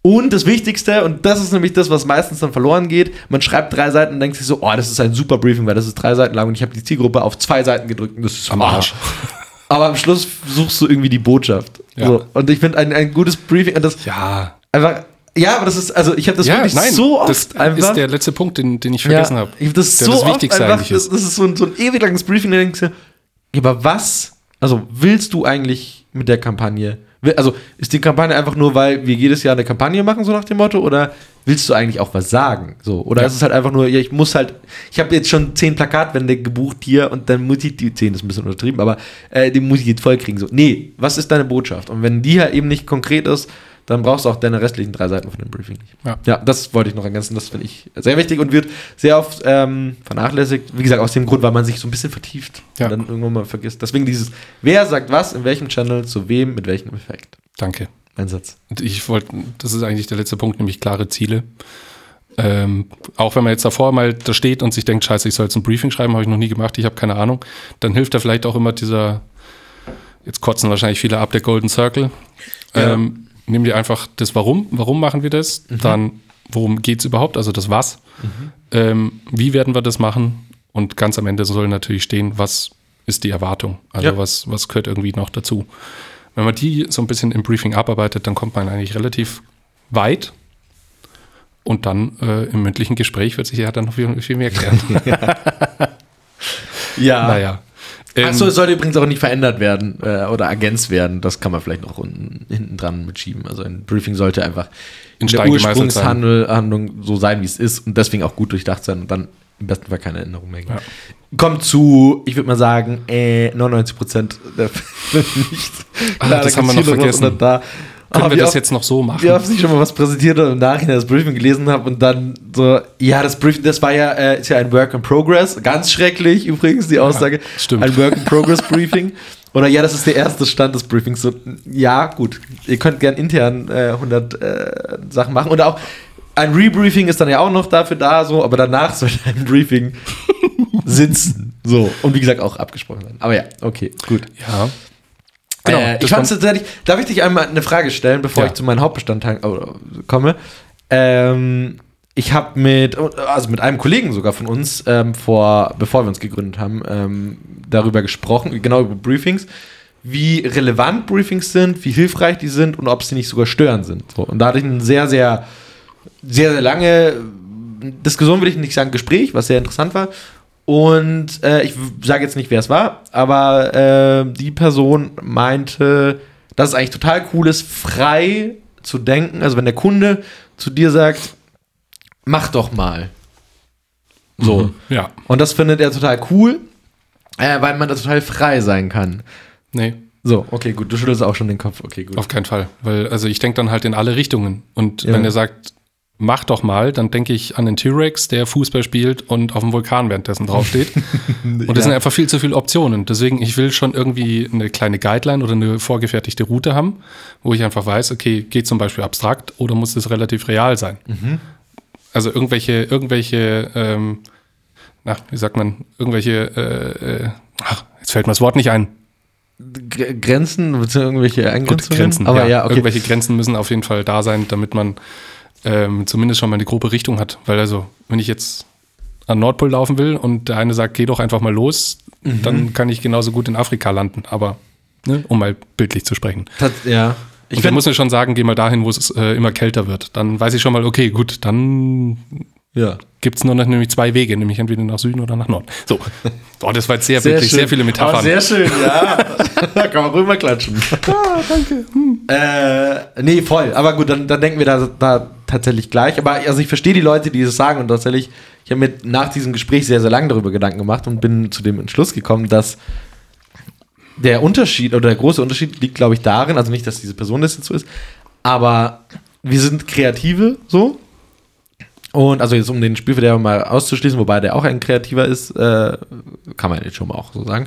Und das Wichtigste, und das ist nämlich das, was meistens dann verloren geht, man schreibt drei Seiten und denkt sich so, oh, das ist ein super Briefing, weil das ist drei Seiten lang und ich habe die Zielgruppe auf zwei Seiten gedrückt und das ist Am Arsch. Aber am Schluss suchst du irgendwie die Botschaft. Ja. So. Und ich finde ein, ein gutes Briefing, und das Ja, einfach, ja, aber das ist, also ich habe das ja, wirklich nein, so oft das einfach. ist der letzte Punkt, den, den ich vergessen habe. Ich hab das der so das oft Wichtigste einfach, eigentlich das, ist. das ist so ein, so ein ewig langes Briefing, da denkst du, ja, aber was, also willst du eigentlich mit der Kampagne, also ist die Kampagne einfach nur, weil wir jedes Jahr eine Kampagne machen, so nach dem Motto, oder willst du eigentlich auch was sagen? So, oder Ja. ist es halt einfach nur, ja, ich muss halt, ich habe jetzt schon zehn Plakatwände gebucht hier und dann muss ich die, zehn ist ein bisschen untertrieben, aber äh, die muss ich jetzt voll kriegen. So, nee, was ist deine Botschaft? Und wenn die halt eben nicht konkret ist, dann brauchst du auch deine restlichen drei Seiten von dem Briefing nicht. Ja. Ja, das wollte ich noch ergänzen. Das finde ich sehr wichtig und wird sehr oft ähm, vernachlässigt. Wie gesagt, aus dem Grund, weil man sich so ein bisschen vertieft Ja. und dann irgendwann mal vergisst. Deswegen dieses, wer sagt was, in welchem Channel, zu wem, mit welchem Effekt. Danke. Mein Satz. Ich wollte, das ist eigentlich der letzte Punkt, nämlich klare Ziele. Ähm, auch wenn man jetzt davor mal da steht und sich denkt, scheiße, ich soll jetzt ein Briefing schreiben, habe ich noch nie gemacht, ich habe keine Ahnung, dann hilft da vielleicht auch immer dieser, jetzt kotzen wahrscheinlich viele ab, der Golden Circle. Ja. Ähm, nimm dir einfach das Warum, warum machen wir das, dann worum geht es überhaupt, also das Was, ähm, wie werden wir das machen und ganz am Ende soll natürlich stehen, was ist die Erwartung, also Ja. was, was gehört irgendwie noch dazu. Wenn man die so ein bisschen im Briefing abarbeitet, dann kommt man eigentlich relativ weit. Und dann äh, im mündlichen Gespräch wird sich ja dann noch viel, viel mehr klären. Ja. naja. Ähm, Achso, es sollte übrigens auch nicht verändert werden äh, oder ergänzt werden. Das kann man vielleicht noch unten, hinten dran mitschieben. Also ein Briefing sollte einfach In in der. Ursprungshandlung so sein, wie es ist und deswegen auch gut durchdacht sein und dann im besten Fall keine Änderung mehr geben. Ja. Kommt zu, ich würde mal sagen, äh, 99 Prozent der Fälle nicht. Ah, Klar, das da haben wir noch vergessen. Da. Können Aber wir das oft- jetzt noch so machen? wie oft ich schon mal was präsentiert und im Nachhinein das Briefing gelesen habe und dann so, ja, das Briefing, das war ja, äh, ist ja ein Work in Progress. Ganz schrecklich übrigens, die Aussage. stimmt. Ein Work in Progress Briefing. Oder ja, das ist der erste Stand des Briefings. So, ja, gut. Ihr könnt gern intern äh, 100 äh, Sachen machen. Und auch ein Rebriefing ist dann ja auch noch dafür da, so, aber danach sollte ein Briefing sitzen. So. Und wie gesagt, auch abgesprochen sein. Aber ja, okay, gut. Ja. Genau, äh, ich fand tatsächlich, darf ich dich einmal eine Frage stellen, bevor Ja. ich zu meinen Hauptbestandteilen äh, komme? Ähm, ich habe mit, also mit einem Kollegen sogar von uns, ähm, vor, bevor wir uns gegründet haben, ähm, darüber gesprochen, genau über Briefings, wie relevant Briefings sind, wie hilfreich die sind und ob sie nicht sogar störend sind. So, und da hatte ich ein sehr, sehr, sehr, sehr lange Diskussion, will ich nicht sagen, Gespräch, was sehr interessant war. Und äh, ich sage jetzt nicht, wer es war, aber äh, die Person meinte, dass es eigentlich total cool ist, frei zu denken. Also wenn der Kunde zu dir sagt, mach doch mal. So. Ja. Und das findet er total cool, äh, weil man da total frei sein kann. Nee, So, okay, gut, du schüttelst auch schon den Kopf. Okay, gut. auf keinen Fall. Weil, also ich denke dann halt in alle Richtungen. Und Ja. wenn er sagt, mach doch mal, dann denke ich an den T-Rex, der Fußball spielt und auf dem Vulkan währenddessen draufsteht. und das Ja. sind einfach viel zu viele Optionen. Deswegen, ich will schon irgendwie eine kleine Guideline oder eine vorgefertigte Route haben, wo ich einfach weiß, okay, geht zum Beispiel abstrakt oder muss es relativ real sein? Mhm. Also irgendwelche, irgendwelche, ähm, na, wie sagt man, irgendwelche, äh, äh, ach, jetzt fällt mir das Wort nicht ein. Grenzen, irgendwelche Gut, Eingrenzungen? Grenzen. Aber ja, okay. Irgendwelche Grenzen müssen auf jeden Fall da sein, damit man ähm, zumindest schon mal eine grobe Richtung hat. Weil also, wenn ich jetzt an Nordpol laufen will und der eine sagt, geh doch einfach mal los, Mhm. dann kann ich genauso gut in Afrika landen. Aber, ne, um mal bildlich zu sprechen. Tats- ja. Ich Ich dann muss mir schon sagen, geh mal dahin, wo es äh, immer kälter wird. Dann weiß ich schon mal, okay, gut, dann ja. gibt es nur noch nämlich zwei Wege, nämlich entweder nach Süden oder nach Norden. So. Boah, das war jetzt sehr, wirklich schön. sehr viele Metaphern. Aber sehr schön, ja. da kann man rüberklatschen. Ah, danke. Äh, nee, voll. Aber gut, dann, dann denken wir da, da tatsächlich gleich. Aber also ich verstehe die Leute, die das sagen und tatsächlich, ich habe mir nach diesem Gespräch sehr, sehr lange darüber Gedanken gemacht und bin zu dem Entschluss gekommen, dass der Unterschied oder der große Unterschied liegt, glaube ich, darin, also nicht, dass diese Person das jetzt so ist, aber wir sind Kreative so. Und also jetzt um den Spielverderber mal auszuschließen, wobei der auch ein Kreativer ist, äh, kann man jetzt schon mal auch so sagen.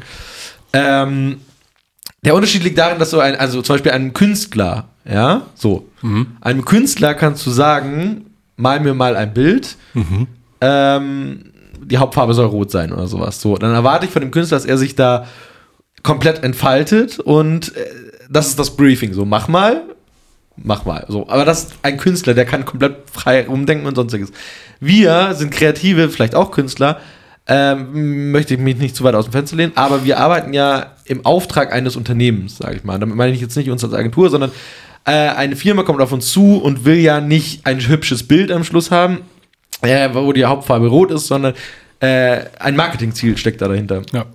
Ähm, der Unterschied liegt darin, dass so ein, also zum Beispiel einem Künstler, ja, so, einem Künstler kannst du sagen, mal mir mal ein Bild, ähm, die Hauptfarbe soll rot sein oder sowas. So, dann erwarte ich von dem Künstler, dass er sich da komplett entfaltet und äh, das ist das Briefing. So, mach mal, mach mal. So, aber das ist ein Künstler, der kann komplett frei rumdenken und sonstiges. Wir sind Kreative, vielleicht auch Künstler, ähm, möchte ich mich nicht zu weit aus dem Fenster lehnen, aber wir arbeiten ja im Auftrag eines Unternehmens, sage ich mal. Damit meine ich jetzt nicht uns als Agentur, sondern äh, eine Firma kommt auf uns zu und will ja nicht ein hübsches Bild am Schluss haben, äh, wo die Hauptfarbe rot ist, sondern äh, ein Marketingziel steckt da dahinter Ja.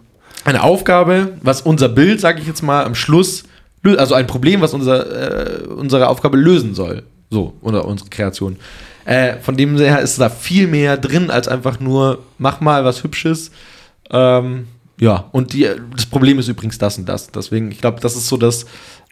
eine Aufgabe, was unser Bild, sage ich jetzt mal, am Schluss, also ein Problem, was unser, äh, unsere Aufgabe lösen soll. So, oder unsere Kreation. Äh, von dem her ist da viel mehr drin, als einfach nur, mach mal was Hübsches. Ähm, ja, und die, das Problem ist übrigens das und das. Deswegen, ich glaube, das ist so das,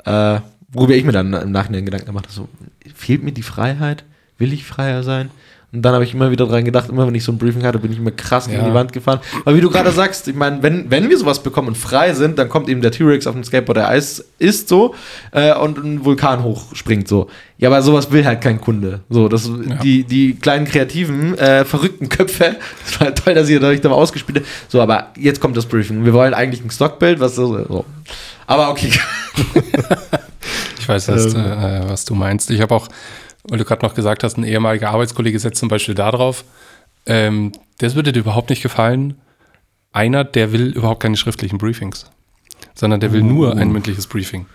äh, worüber ich mir dann im Nachhinein Gedanken gemacht habe. So, fehlt mir die Freiheit? Will ich freier sein? Und dann habe ich immer wieder dran gedacht, immer wenn ich so ein Briefing hatte, bin ich immer krass gegen Ja. die Wand gefahren. Aber wie du gerade sagst, ich meine, wenn, wenn wir sowas bekommen und frei sind, dann kommt eben der T-Rex auf dem Skateboard, der Eis isst so äh, und ein Vulkan hochspringt so. Ja, aber sowas will halt kein Kunde. So, das, die, die kleinen kreativen, äh, verrückten Köpfe, das war toll, dass ihr euch da mal ausgespielt habt. So, aber jetzt kommt das Briefing. Wir wollen eigentlich ein Stockbild, was so. so. Aber okay. Ich weiß, was, Ähm. äh, was du meinst. Ich habe auch, weil du gerade noch gesagt hast, ein ehemaliger Arbeitskollege setzt zum Beispiel da drauf. Ähm, das würde dir überhaupt nicht gefallen. Einer, der will überhaupt keine schriftlichen Briefings, sondern der will nur Uh. ein mündliches Briefing.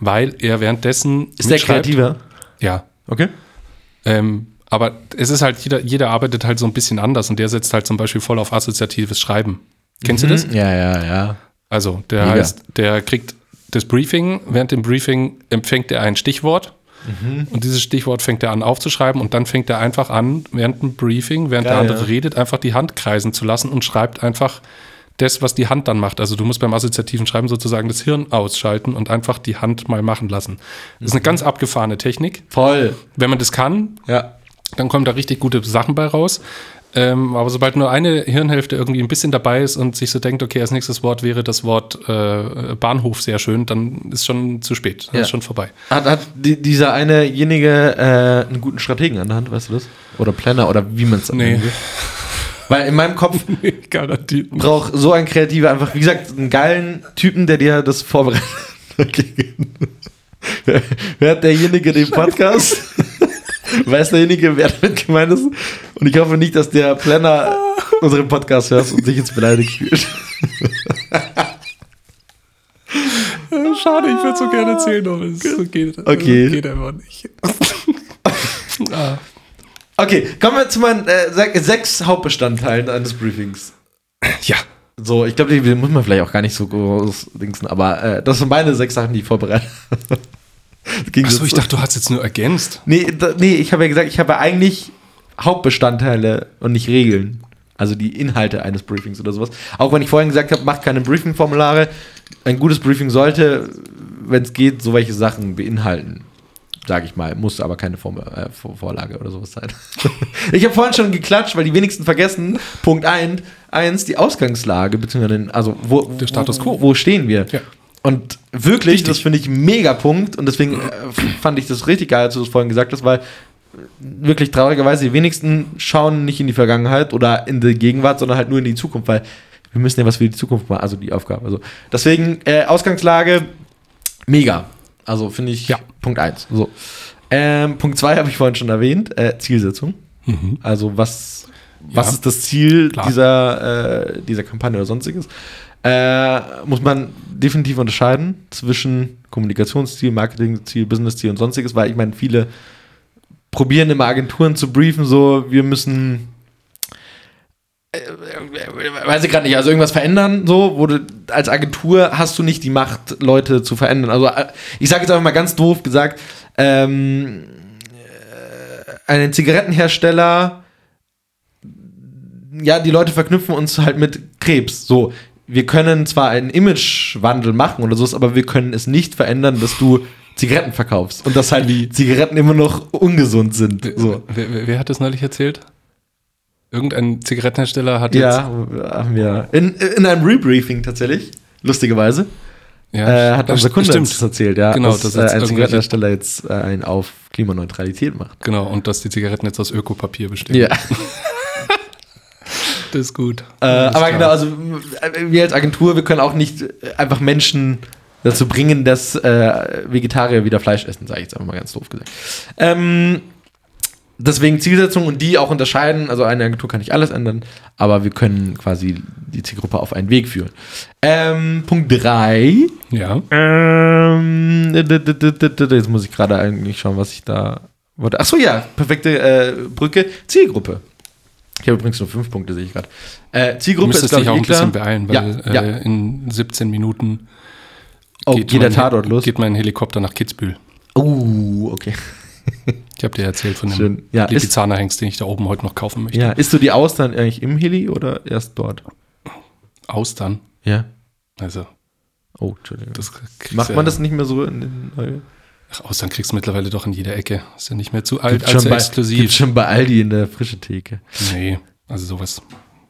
weil er währenddessen. Ist der kreativer? Ja. Okay. Ähm, aber es ist halt, jeder, jeder arbeitet halt so ein bisschen anders und der setzt halt zum Beispiel voll auf assoziatives Schreiben. Kennst du das? Ja, ja, ja. Also, der Mega. heißt, der kriegt das Briefing, während dem Briefing empfängt er ein Stichwort Mhm. und dieses Stichwort fängt er an aufzuschreiben und dann fängt er einfach an, während dem Briefing, während der Geil, andere ja. redet, einfach die Hand kreisen zu lassen und schreibt einfach das, was die Hand dann macht. Also du musst beim assoziativen Schreiben sozusagen das Hirn ausschalten und einfach die Hand mal machen lassen. Das ist eine ganz abgefahrene Technik. Voll. Wenn man das kann, Ja. dann kommen da richtig gute Sachen bei raus. Ähm, aber sobald nur eine Hirnhälfte irgendwie ein bisschen dabei ist und sich so denkt, okay, als nächstes Wort wäre das Wort äh, Bahnhof sehr schön, dann ist schon zu spät, dann Ja. ist schon vorbei. Hat, hat die, dieser einejenige äh, einen guten Strategen an der Hand, weißt du das? Oder Planner oder wie man es Nee. Weil in meinem Kopf Garantiert. braucht so ein Kreativer einfach, wie gesagt, einen geilen Typen, der dir das vorbereitet. Wer hat derjenige den Podcast? Weiß derjenige, wer damit gemeint ist? Und ich hoffe nicht, dass der Planner unseren Podcast hört und sich jetzt beleidigt fühlt. Schade, ich würde so gerne erzählen, aber es geht, Okay. geht einfach nicht. ah. Okay, kommen wir zu meinen äh, se- sechs Hauptbestandteilen eines Briefings. Ja, So, ich glaube, die muss man vielleicht auch gar nicht so groß dingsen, aber äh, das sind meine sechs Sachen, die ich vorbereitet habe. Achso, ich dachte, du hast jetzt nur ergänzt. Nee, da, nee, ich habe ja gesagt, ich habe eigentlich Hauptbestandteile und nicht Regeln. Also die Inhalte eines Briefings oder sowas. Auch wenn ich vorhin gesagt habe, macht keine Briefing-Formulare. Ein gutes Briefing sollte, wenn es geht, so welche Sachen beinhalten. Sage ich mal. Muss aber keine Form, äh, Vor- Vorlage oder sowas sein. ich habe vorhin schon geklatscht, weil die wenigsten vergessen. Punkt 1, eins, die Ausgangslage, beziehungsweise den, also wo, Der Status quo. wo stehen wir? Ja. Und wirklich, Wichtig. das finde ich mega Punkt und deswegen äh, fand ich das richtig geil, als du das vorhin gesagt hast, weil wirklich traurigerweise die wenigsten schauen nicht in die Vergangenheit oder in die Gegenwart, sondern halt nur in die Zukunft, weil wir müssen ja was für die Zukunft machen, also die Aufgabe. Also deswegen äh, Ausgangslage mega. Also finde ich Ja. Punkt 1. So. Ähm, Punkt 2 habe ich vorhin schon erwähnt, äh, Zielsetzung. Also was, was Ja. ist das Ziel Klar. dieser, äh, dieser Kampagne oder sonstiges? Äh, muss man definitiv unterscheiden zwischen Kommunikationsziel, Marketingziel, Businessziel und sonstiges, weil ich meine, viele probieren immer Agenturen zu briefen, so wir müssen äh, weiß ich gerade nicht, also irgendwas verändern, so, wo du als Agentur hast du nicht die Macht, Leute zu verändern. Also äh, ich sage jetzt einfach mal ganz doof gesagt, ähm, äh, einen Zigarettenhersteller, ja, die Leute verknüpfen uns halt mit Krebs. So, wir können zwar einen Imagewandel machen oder so, aber wir können es nicht verändern, dass du Zigaretten verkaufst und dass halt Zigaretten immer noch ungesund sind. So. Wer, wer, wer hat das neulich erzählt? Irgendein Zigarettenhersteller hat jetzt. Ja, haben wir. In, in einem Rebriefing tatsächlich, lustigerweise, Ja, äh, hat unser Kunde stimmt. uns das erzählt, ja, Genau, dass dass äh, jetzt ein Zigarettenhersteller jetzt äh, einen auf Klimaneutralität macht. Genau, und dass die Zigaretten jetzt aus Ökopapier bestehen. Ja, Das ist gut. äh, Alles aber genau, also äh, wir als Agentur, wir können auch nicht äh, einfach Menschen dazu bringen, dass äh, Vegetarier wieder Fleisch essen, sage ich jetzt einfach mal ganz doof gesagt. Ähm, deswegen Zielsetzung und die auch unterscheiden. Also eine Agentur kann nicht alles ändern, aber wir können quasi die Zielgruppe auf einen Weg führen. Ähm, Punkt 3. Ja. Ähm, jetzt muss ich gerade eigentlich schauen, was ich da wollte. Achso, ja, perfekte äh, Brücke. Zielgruppe. Ich habe übrigens nur fünf Punkte, sehe ich gerade. Äh, Zielgruppe müsstest glaub dich auch eh ein bisschen klar. beeilen, weil Ja, ja. Äh, in 17 Minuten Oh, geht der mein, Tatort los? geht mein Helikopter nach Kitzbühel. Oh, okay. Ich habe dir erzählt von dem. Ja, ist- Lipizzaner-Hengst, den ich da oben heute noch kaufen möchte. Ja, isst du die Austern eigentlich im Heli oder erst dort? Austern. Ja. Also, Oh, Entschuldigung. Macht ja- man das nicht mehr so in den Austern kriegst du mittlerweile doch in jeder Ecke. Ist ja nicht mehr zu alt, allzu schon, bei, exklusiv. gibt schon bei Aldi in der frische Theke. Nee, also sowas.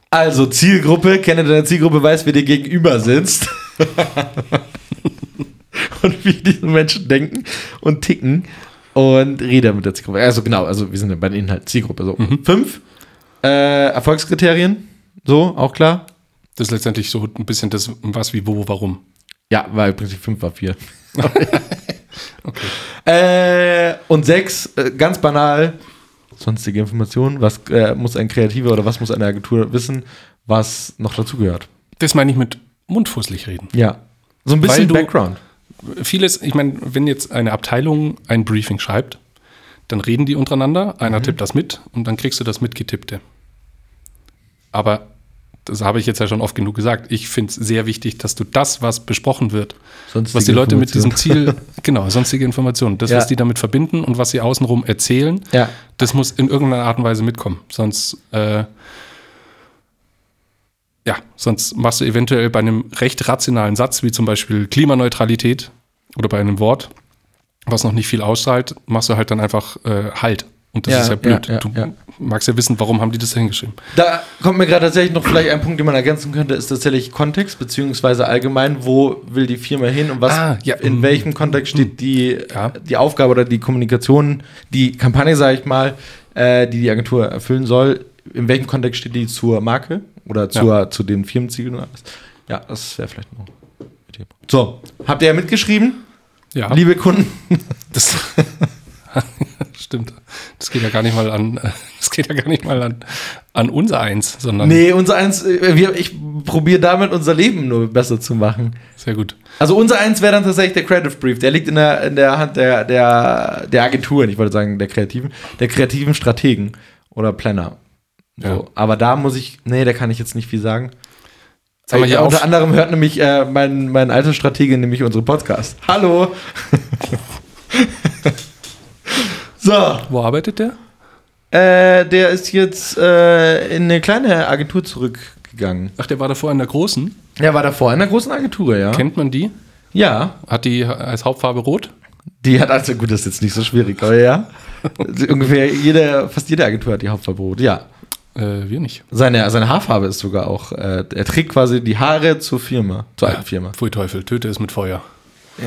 Also Zielgruppe, kenne deine Zielgruppe, weiß, wer dir gegenüber sitzt. und wie diese Menschen denken und ticken und rede mit der Zielgruppe. Also genau, also wir sind ja bei den Inhalten Zielgruppe. So. Fünf äh, Erfolgskriterien, so, auch klar. Das ist letztendlich so ein bisschen das, was, wie, wo, warum. Ja, weil im Prinzip fünf war vier. äh, und sechs, äh, ganz banal, sonstige Informationen. Was äh, muss ein Kreativer oder was muss eine Agentur wissen, was noch dazugehört? Das meine ich mit mundfußlich reden. Ja. So ein bisschen du- Background. vieles, ich meine, wenn jetzt eine Abteilung ein Briefing schreibt, dann reden die untereinander, einer Mhm. tippt das mit und dann kriegst du das mitgetippte. Aber das habe ich jetzt ja schon oft genug gesagt. Ich finde es sehr wichtig, dass du das, was besprochen wird, Sonstige was die Leute mit diesem. Ziel, genau, sonstige Informationen, das, Ja. was die damit verbinden und was sie außenrum erzählen, Ja. das muss in irgendeiner Art und Weise mitkommen. Sonst, äh, ja, sonst machst du eventuell bei einem recht rationalen Satz, wie zum Beispiel Klimaneutralität oder bei einem Wort, was noch nicht viel ausstrahlt, machst du halt dann einfach äh, Halt. Und das Ja, ist ja blöd. ja, ja, du magst ja wissen, warum haben die das da hingeschrieben. Da kommt mir gerade tatsächlich noch vielleicht ein Punkt, den man ergänzen könnte, ist tatsächlich Kontext, beziehungsweise allgemein, wo will die Firma hin und was, Ah, in mm, welchem Kontext steht die, die Aufgabe oder die Kommunikation, die Kampagne, sage ich mal, äh, die die Agentur erfüllen soll, in welchem Kontext steht die zur Marke oder zur, zu den Firmenzielen oder alles. Ja, das wäre vielleicht noch. So, habt ihr ja mitgeschrieben, Ja, liebe Kunden? das stimmt. Das geht ja gar nicht mal an, äh, das geht ja gar nicht mal an, an unser Eins, sondern Nee, unser eins, äh, wir, ich probiere damit unser Leben nur besser zu machen. sehr gut. Also unser eins wäre dann tatsächlich der Creative Brief. Der liegt in der, in der Hand der, der, der Agenturen, ich wollte sagen der Kreativen, der kreativen Strategen oder Planner. So. Ja. Aber da muss ich, nee, da kann ich jetzt nicht viel sagen. Haben wir Äh, hier unter anderem hört nämlich äh, mein, mein alter Stratege nämlich unsere Podcast. Hallo! so, wo arbeitet der? äh, der ist jetzt äh, in eine kleine Agentur zurückgegangen. Ach, der war davor in der großen. Er war davor in einer großen Agentur, ja. Kennt man die? Ja, Hat die als Hauptfarbe rot? Die hat also, gut, das ist jetzt nicht so schwierig, aber ja. Ungefähr jede, fast jede Agentur hat die Hauptverbot, ja. Äh, wir nicht. Seine, seine Haarfarbe ist sogar auch, äh, er trägt quasi die Haare zur Firma, zur alten Firma. Pfui Teufel, töte es mit Feuer.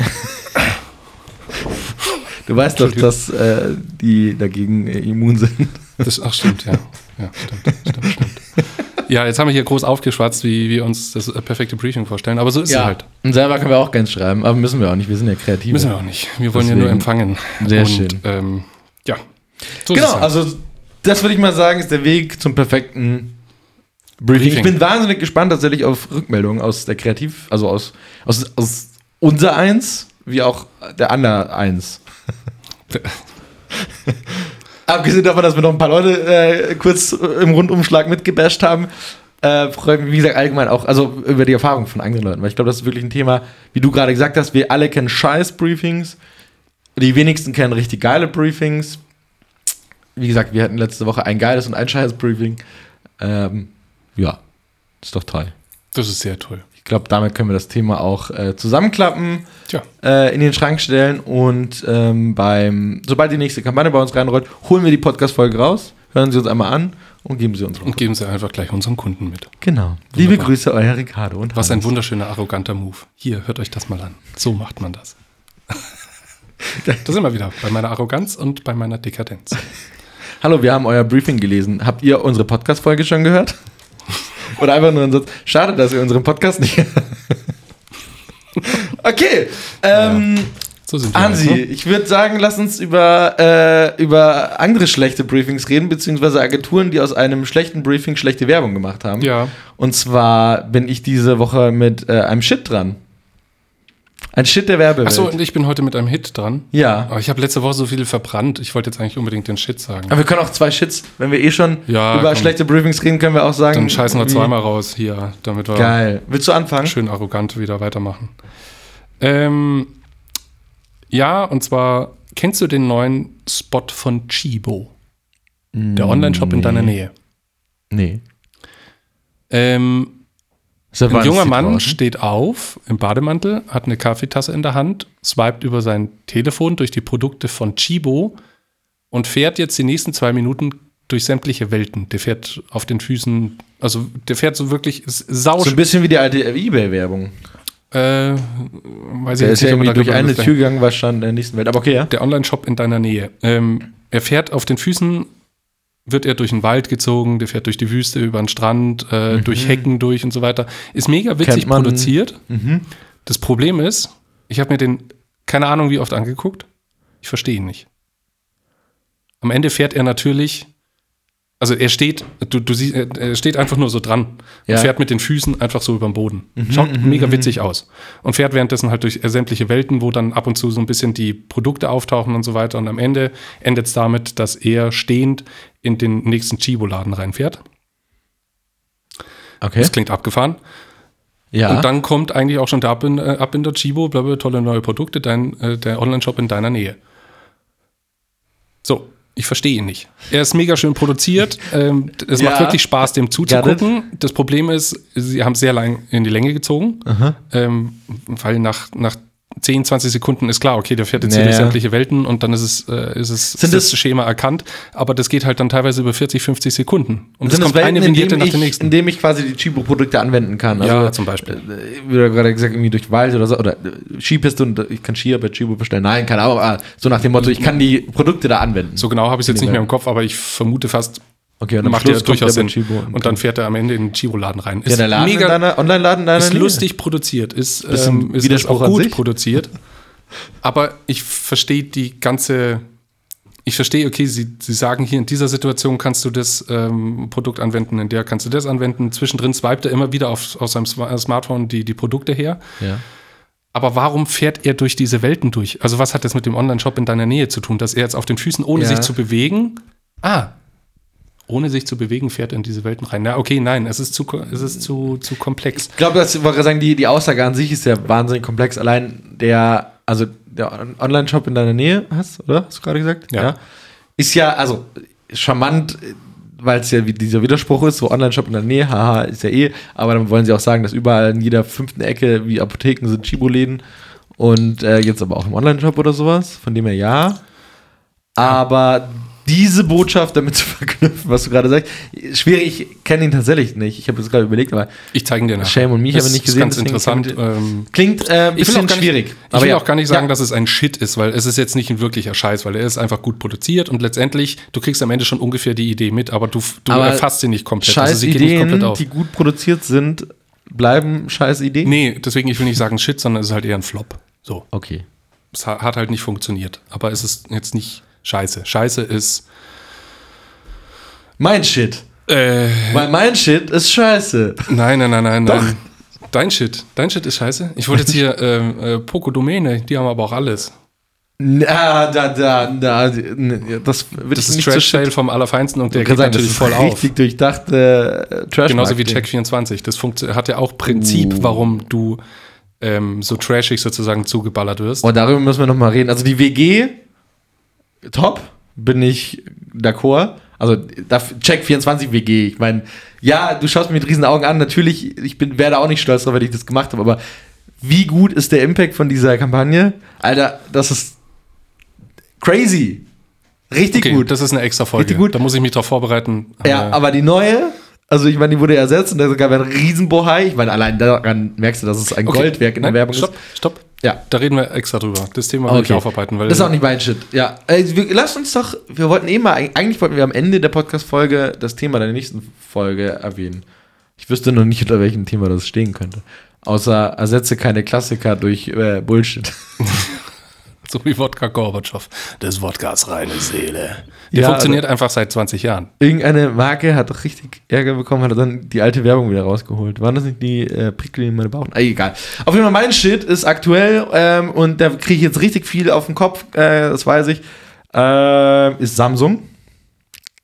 Du weißt doch, dass äh, die dagegen äh, immun sind. Das, ach, stimmt, ja. Ja, stimmt, stimmt, stimmt. Ja, jetzt haben wir hier groß aufgeschwatzt, wie wir uns das äh, perfekte Briefing vorstellen. Aber so ist es halt. Und selber können wir auch ganz schreiben, aber müssen wir auch nicht, wir sind ja kreativ. Müssen wir auch nicht. Wir wollen ja nur Deswegen- empfangen. Sehr Und, schön. Ähm, ja. So Genau, halt. also das würde ich mal sagen, ist der Weg zum perfekten Briefing. Briefing. Ich bin wahnsinnig gespannt tatsächlich auf Rückmeldungen aus der Kreativ, also aus, aus, aus unser Eins, wie auch der andere Eins. Abgesehen davon, dass wir noch ein paar Leute äh, kurz im Rundumschlag mitgebasht haben, äh, freue ich mich, wie gesagt, allgemein auch, also über die Erfahrung von anderen Leuten, weil ich glaube, das ist wirklich ein Thema, wie du gerade gesagt hast, wir alle kennen Scheiß-Briefings, die wenigsten kennen richtig geile Briefings. Wie gesagt, wir hatten letzte Woche ein geiles und ein Scheiß-Briefing. Ähm, ja, ist doch toll. das ist sehr toll. Ich glaube, damit können wir das Thema auch äh, zusammenklappen äh, in den Schrank stellen und ähm, beim, sobald die nächste Kampagne bei uns reinrollt, holen wir die Podcast-Folge raus, hören sie uns einmal an und geben sie uns und geben sie einfach gleich unseren Kunden mit. Genau. Liebe Grüße, euer Ricardo und Was ein Hannes. wunderschöner, arroganter Move. Hier, hört euch das mal an. So macht man das. da sind wir wieder bei meiner Arroganz und bei meiner Dekadenz. Hallo, wir haben euer Briefing gelesen. Habt ihr unsere Podcast-Folge schon gehört? Oder einfach nur ein Satz. Schade, dass ihr unseren Podcast nicht. okay. Ähm, So sind wir. Hansi, halt, ne? ich würde sagen, lass uns über, äh, über andere schlechte Briefings reden, beziehungsweise Agenturen, die aus einem schlechten Briefing schlechte Werbung gemacht haben. Ja. Und zwar bin ich diese Woche mit äh, einem Shit dran. Ein Shit der Werbewelt. Achso, und ich bin heute mit einem Hit dran. ja. Aber ich habe letzte Woche so viel verbrannt. Ich wollte jetzt eigentlich unbedingt den Shit sagen. Aber wir können auch zwei Shits, wenn wir eh schon Ja, über komm. schlechte Briefings reden, können wir auch sagen. Dann scheißen wir zweimal raus hier, damit wir Geil. Willst du anfangen? schön arrogant wieder weitermachen. Ähm, ja, und zwar, kennst du den neuen Spot von Chibo? Der Online-Shop in deiner Nähe. Nee. Ähm, ein junger ist Mann steht auf im Bademantel, hat eine Kaffeetasse in der Hand, swiped über sein Telefon durch die Produkte von Chibo und fährt jetzt die nächsten zwei Minuten durch sämtliche Welten. Der fährt auf den Füßen, also der fährt so wirklich ist sau. So ein bisschen wie die alte Ebay-Werbung. äh, weiß Der ist ja ob wir irgendwie durch eine. Tür gegangen, war schon in der nächsten Welt. Aber okay, ja. Der Online-Shop in deiner Nähe. Ähm, er fährt auf den Füßen, wird er durch den Wald gezogen, der fährt durch die Wüste, über den Strand, äh, durch Hecken durch und so weiter. Ist mega witzig Mhm. Produziert. Das Problem ist, ich habe mir den keine Ahnung wie oft angeguckt. Ich verstehe ihn nicht. Am Ende fährt er natürlich Also er steht, du, du siehst, er steht einfach nur so dran Ja. und fährt mit den Füßen einfach so über den Boden. Schaut mega witzig aus. Und fährt währenddessen halt durch sämtliche Welten, wo dann ab und zu so ein bisschen die Produkte auftauchen und so weiter. Und am Ende endet es damit, dass er stehend in den nächsten Chibo-Laden reinfährt. Okay. Das klingt abgefahren. Ja. Und dann kommt eigentlich auch schon der Abbinder, äh, Chibo, bla, bla, tolle neue Produkte, dein, äh, der Online-Shop in deiner Nähe. So, ich verstehe ihn nicht. Er ist mega schön produziert. Ähm, es Ja. macht wirklich Spaß, dem zuzugucken. Das Problem ist, sie haben es sehr lang in die Länge gezogen, ähm, weil nach, nach 10, 20 Sekunden ist klar, okay, der fährt jetzt hier Ja, durch sämtliche Welten und dann ist es, äh, ist es Sind ist das Schema erkannt. Aber das geht halt dann teilweise über 40, 50 Sekunden. Und sind das kommt eine Welten, in Vignette dem, nach ich, der nächsten. in dem ich quasi die Chibo-Produkte anwenden kann? Also, ja, zum Beispiel. äh, wie du gerade gesagt, irgendwie durch Wald oder so, oder äh, Skipiste und äh, ich kann Skier bei Chibo bestellen. Nein, keine Ahnung, aber so nach dem Motto, ich kann die Produkte da anwenden. So genau habe ich es jetzt nicht mehr im Kopf, aber ich vermute fast, okay, und am macht ja durchaus Sinn. Und dann fährt er am Ende in den Chibo-Laden rein. ja, der Laden in deiner, Online-Laden in deiner ist lustig produziert, ist, ähm, ist, ist auch gut produziert. Aber ich verstehe die ganze. Ich verstehe, okay, Sie, Sie sagen hier in dieser Situation kannst du das ähm, Produkt anwenden, in der kannst du das anwenden. Zwischendrin swipet er immer wieder auf, aus seinem Sma- Smartphone die, die Produkte her. Ja. Aber warum fährt er durch diese Welten durch? Also, was hat das mit dem Online-Shop in deiner Nähe zu tun, dass er jetzt auf den Füßen, ohne Ja. sich zu bewegen, ah, ohne sich zu bewegen, fährt in diese Welten rein? Na, okay, nein, es ist zu, es ist zu, zu komplex. Ich glaube, das wollte sagen, die, die Aussage an sich ist ja wahnsinnig komplex. Allein der, also der On- Online-Shop in deiner Nähe hast, oder? Hast du gerade gesagt? Ja. Ist ja, also charmant, weil es ja wie dieser Widerspruch ist, so Online-Shop in der Nähe, haha, ist ja eh. Aber dann wollen sie auch sagen, dass überall in jeder fünften Ecke wie Apotheken sind Chibo-Läden. Und äh, jetzt aber auch im Online-Shop oder sowas. Von dem her ja. Aber diese Botschaft damit zu verknüpfen, was du gerade sagst, schwierig, ich kenne ihn tatsächlich nicht. Ich habe es gerade überlegt, aber Ich zeige dir nachher. Shame on me, ich Das habe ihn nicht ist gesehen, ganz deswegen interessant. kann Ähm, Klingt äh, ein ich bisschen nicht, schwierig. ich will ja. auch gar nicht sagen, ja. dass es ein Shit ist, weil es ist jetzt nicht ein wirklicher Scheiß, weil er ist einfach gut produziert und letztendlich, du kriegst am Ende schon ungefähr die Idee mit, aber du, du Aber erfasst sie nicht komplett. scheiß also sie geht nicht Ideen, komplett auf. die gut produziert sind, bleiben scheiß Ideen. Nee, deswegen, ich will nicht sagen Shit, sondern es ist halt eher ein Flop. So. Okay. Es ha- hat halt nicht funktioniert. Aber es ist jetzt nicht scheiße. Scheiße ist. Mein Shit. Äh, Weil mein Shit ist scheiße. nein, nein, nein, nein, nein. Dein Shit. Dein Shit ist scheiße. Ich wollte jetzt hier ähm, äh, Poco Domäne, die haben aber auch alles. Na, da, da, da, n- das wird Das ist nicht Trash so Sale vom Allerfeinsten und der geht sagen, natürlich ist voll auf. richtig durchdachte äh, trash Genauso wie Check24. Das hat ja auch Prinzip, Uh. warum du ähm, so trashig sozusagen zugeballert wirst. Und darüber müssen wir noch mal reden. Also die WG, top, bin ich d'accord. Also da- Check24 WG. Ich meine, ja, du schaust mir mit riesen Augen an. Natürlich, ich bin, werde auch nicht stolz drauf, wenn ich das gemacht habe. Aber wie gut ist der Impact von dieser Kampagne? Alter, das ist crazy. Richtig okay, gut. das ist eine extra Folge. Richtig gut. Da muss ich mich drauf vorbereiten. Ja, Äh, aber die neue, also ich meine, die wurde ersetzt und da gab es ein Riesenbohai. Ich meine, allein daran merkst du, dass es ein okay. Goldwerk in der Nein, Werbung stopp, ist. Stopp. Ja. Da reden wir extra drüber. Das Thema will ich aufarbeiten, weil das ist auch nicht mein Shit. Ja, äh, wir, lass uns doch, wir wollten eh mal, eigentlich wollten wir am Ende der Podcast-Folge das Thema der nächsten Folge erwähnen. Ich wüsste noch nicht, unter welchem Thema das stehen könnte. Außer ersetze keine Klassiker durch äh, Bullshit. so wie Wodka Gorbatschow. Das Wodka ist reine Seele. Der Ja, funktioniert einfach seit 20 Jahren. Irgendeine Marke hat doch richtig Ärger bekommen, hat dann die alte Werbung wieder rausgeholt. Waren das nicht die äh, Prickel in meine Bauch? Ah, egal. Auf jeden Fall, mein Shit ist aktuell ähm, und da kriege ich jetzt richtig viel auf den Kopf, äh, das weiß ich, äh, ist Samsung.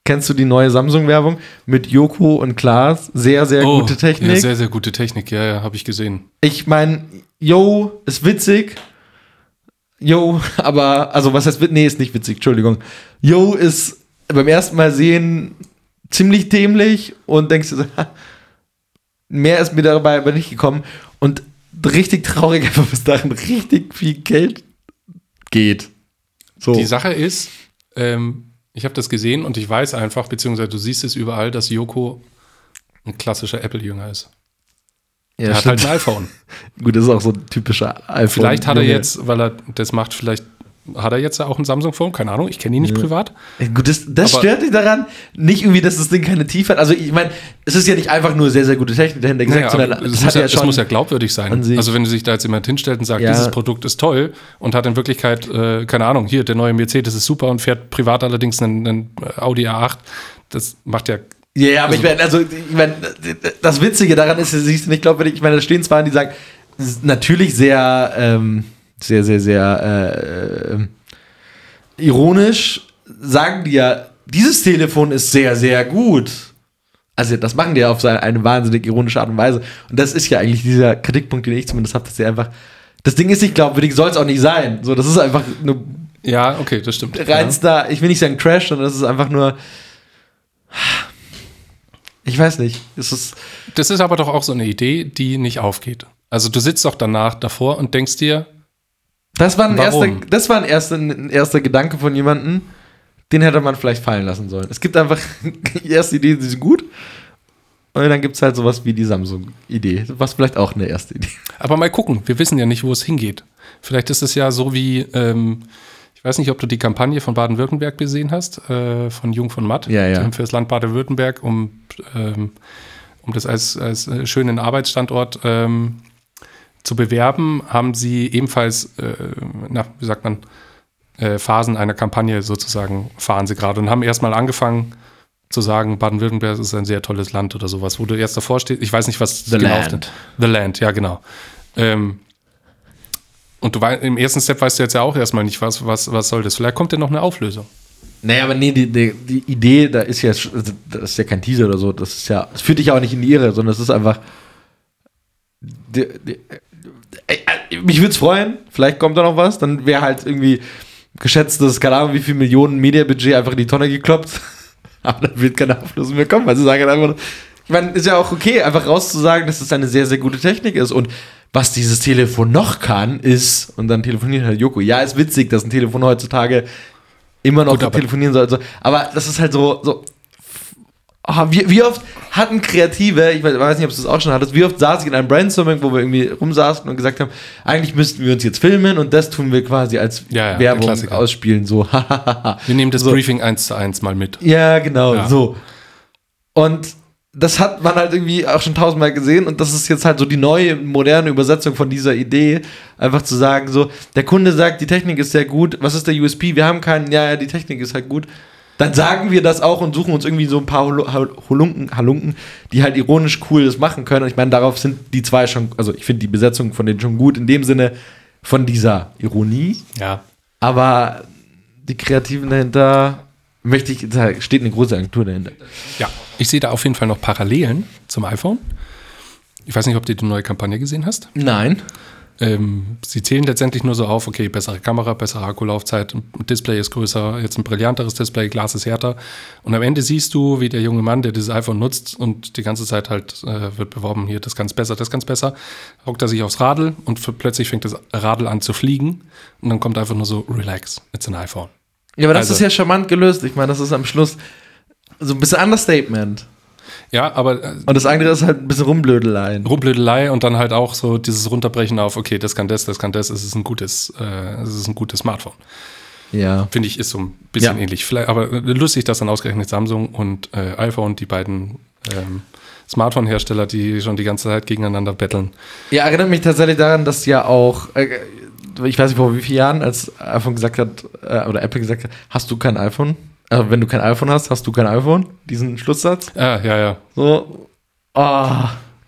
Kennst du die neue Samsung-Werbung mit Joko und Klaas? Sehr, sehr gute Technik. Oh, Ja, sehr, sehr gute Technik. Ja, ja, habe ich gesehen. Ich meine, yo, ist witzig. Yo, aber, also was heißt, nee, ist nicht witzig, Entschuldigung. Yo ist beim ersten Mal sehen ziemlich dämlich und denkst du so, mehr ist mir dabei aber nicht gekommen. Und richtig traurig, einfach bis dahin richtig viel Geld geht. So. Die Sache ist, ähm, ich habe das gesehen und ich weiß einfach, beziehungsweise du siehst es überall, dass Joko ein klassischer Apple-Jünger ist. Ja, Er hat halt ein iPhone. Gut, das ist auch so ein typischer iPhone. Vielleicht hat er jetzt, weil er das macht, vielleicht hat er jetzt auch ein Samsung-Phone, keine Ahnung, ich kenne ihn nicht privat. Ja, Gut, das, das stört dich daran, nicht irgendwie, dass das Ding keine Tiefe hat. Also ich meine, es ist ja nicht einfach nur sehr, sehr gute Technik dahinter gesagt, Naja, sondern es, das muss ja, ja es muss ja glaubwürdig sein. Also wenn sich da jetzt jemand hinstellt und sagt, Ja. dieses Produkt ist toll und hat in Wirklichkeit, äh, keine Ahnung, hier, der neue Mercedes ist super und fährt privat allerdings einen, einen Audi A8, das macht ja Ja, ja, aber ich meine, also, ich meine, das Witzige daran ist, siehst du, ich glaube, ich meine, da stehen zwar, die sagen, ist natürlich sehr, ähm, sehr, sehr, sehr äh, ironisch, sagen die ja, dieses Telefon ist sehr, sehr gut. Also, das machen die ja auf eine, wahnsinnig ironische Art und Weise. Und das ist ja eigentlich dieser Kritikpunkt, den ich zumindest habe, dass sie einfach, das Ding ist nicht glaubwürdig, soll es auch nicht sein. So, das ist einfach nur Ja, okay, das stimmt. reinster, ich will nicht sagen Trash, sondern das ist einfach nur. Ich weiß nicht. Ist. Das ist aber doch auch so eine Idee, die nicht aufgeht. Also du sitzt doch danach davor und denkst dir, Das war ein, Warum? erster, das war ein, erster, ein erster Gedanke von jemandem, den hätte man vielleicht fallen lassen sollen. Es gibt einfach die erste Idee, die sind gut. Und dann gibt es halt sowas wie die Samsung-Idee. Was vielleicht auch eine erste Idee. aber mal gucken, wir wissen ja nicht, wo es hingeht. Vielleicht ist es ja so wie, ähm, ich weiß nicht, ob du die Kampagne von Baden-Württemberg gesehen hast, äh, von Jung von Matt, Ja, ja. Für das Land Baden-Württemberg, um, ähm, um das als, als äh, schönen Arbeitsstandort ähm, zu bewerben, haben sie ebenfalls, äh, na, wie sagt man, äh, Phasen einer Kampagne sozusagen fahren sie gerade und haben erstmal angefangen zu sagen, Baden-Württemberg ist ein sehr tolles Land oder sowas, wo du erst davor stehst. Ich weiß nicht, was The Land. The Land, ja, genau. Ähm, und du wei- im ersten Step weißt du jetzt ja auch erstmal nicht, was, was, was soll das. Vielleicht kommt ja noch eine Auflösung. Naja, aber nee, die, die, die Idee, da ist ja, also, das ist ja kein Teaser oder so. Das ist ja, das führt dich auch nicht in die Irre, sondern es ist einfach. Die, äh, äh, mich würde es freuen, vielleicht kommt da noch was. Dann wäre halt irgendwie geschätztes, keine Ahnung, wie viel Millionen Mediabudget einfach in die Tonne gekloppt. Aber dann wird keine Auflösung mehr kommen, weil sie sagen halt einfach, ich meine, ist ja auch okay, einfach rauszusagen, dass es eine sehr, sehr gute Technik ist. Und was dieses Telefon noch kann, ist, und dann telefoniert halt Joko. Ja, ist witzig, dass ein Telefon heutzutage immer noch Gut, aber- telefonieren soll. Also, aber das ist halt so, so Ah, wie, wie oft hatten Kreative, ich weiß nicht, ob du das auch schon hattest, wie oft saß ich in einem Brainstorming, wo wir irgendwie rumsaßen und gesagt haben, eigentlich müssten wir uns jetzt filmen und das tun wir quasi als Ja, ja, Werbung ausspielen, so. Wir nehmen das So. Briefing eins zu eins mal mit. ja, genau, Ja. so. Und das hat man halt irgendwie auch schon tausendmal gesehen und das ist jetzt halt so die neue, moderne Übersetzung von dieser Idee, einfach zu sagen, so, der Kunde sagt, die Technik ist sehr gut, was ist der USP? Wir haben keinen, ja, ja, die Technik ist halt gut. Dann sagen wir das auch und suchen uns irgendwie so ein paar Hol Hol- Holunken, Halunken, die halt ironisch cool das machen können. Und ich meine, darauf sind die zwei schon, also ich finde die Besetzung von denen schon gut, in dem Sinne von dieser Ironie. Ja. Aber die Kreativen dahinter, möchte ich, da steht eine große Agentur dahinter. Ja. Ich sehe da auf jeden Fall noch Parallelen zum iPhone. Ich weiß nicht, ob du die neue Kampagne gesehen hast. Nein. Ähm, sie zählen letztendlich nur so auf, okay, bessere Kamera, bessere Akkulaufzeit, ein Display ist größer, jetzt ein brillanteres Display, Glas ist härter. Und am Ende siehst du, wie der junge Mann, der dieses iPhone nutzt und die ganze Zeit halt äh, wird beworben, hier, das ganz besser, das ganz besser, hockt er sich aufs Radl und plötzlich fängt das Radl an zu fliegen und dann kommt einfach nur so, relax, it's an iPhone. Ja, aber das Also- ist ja charmant gelöst. Ich meine, das ist am Schluss so ein bisschen Understatement. Ja, aber äh, Und das andere ist halt ein bisschen Rumblödeleien. Rumblödelei und dann halt auch so dieses Runterbrechen auf, okay, das kann das, das kann das, es ist ein gutes, äh, es ist ein gutes Smartphone. Ja. Finde ich, ist so ein bisschen Ja. ähnlich. Vielleicht, aber lustig, dass dann ausgerechnet Samsung und äh, iPhone, die beiden ähm, Smartphone-Hersteller, die schon die ganze Zeit gegeneinander betteln. Ja, erinnert mich tatsächlich daran, dass ja auch, äh, ich weiß nicht vor wie vielen Jahren, als iPhone gesagt hat, äh, oder Apple gesagt hat, hast du kein iPhone? Also wenn du kein iPhone hast, hast du kein iPhone? Diesen Schlusssatz. Ah, ja, ja. So, oh,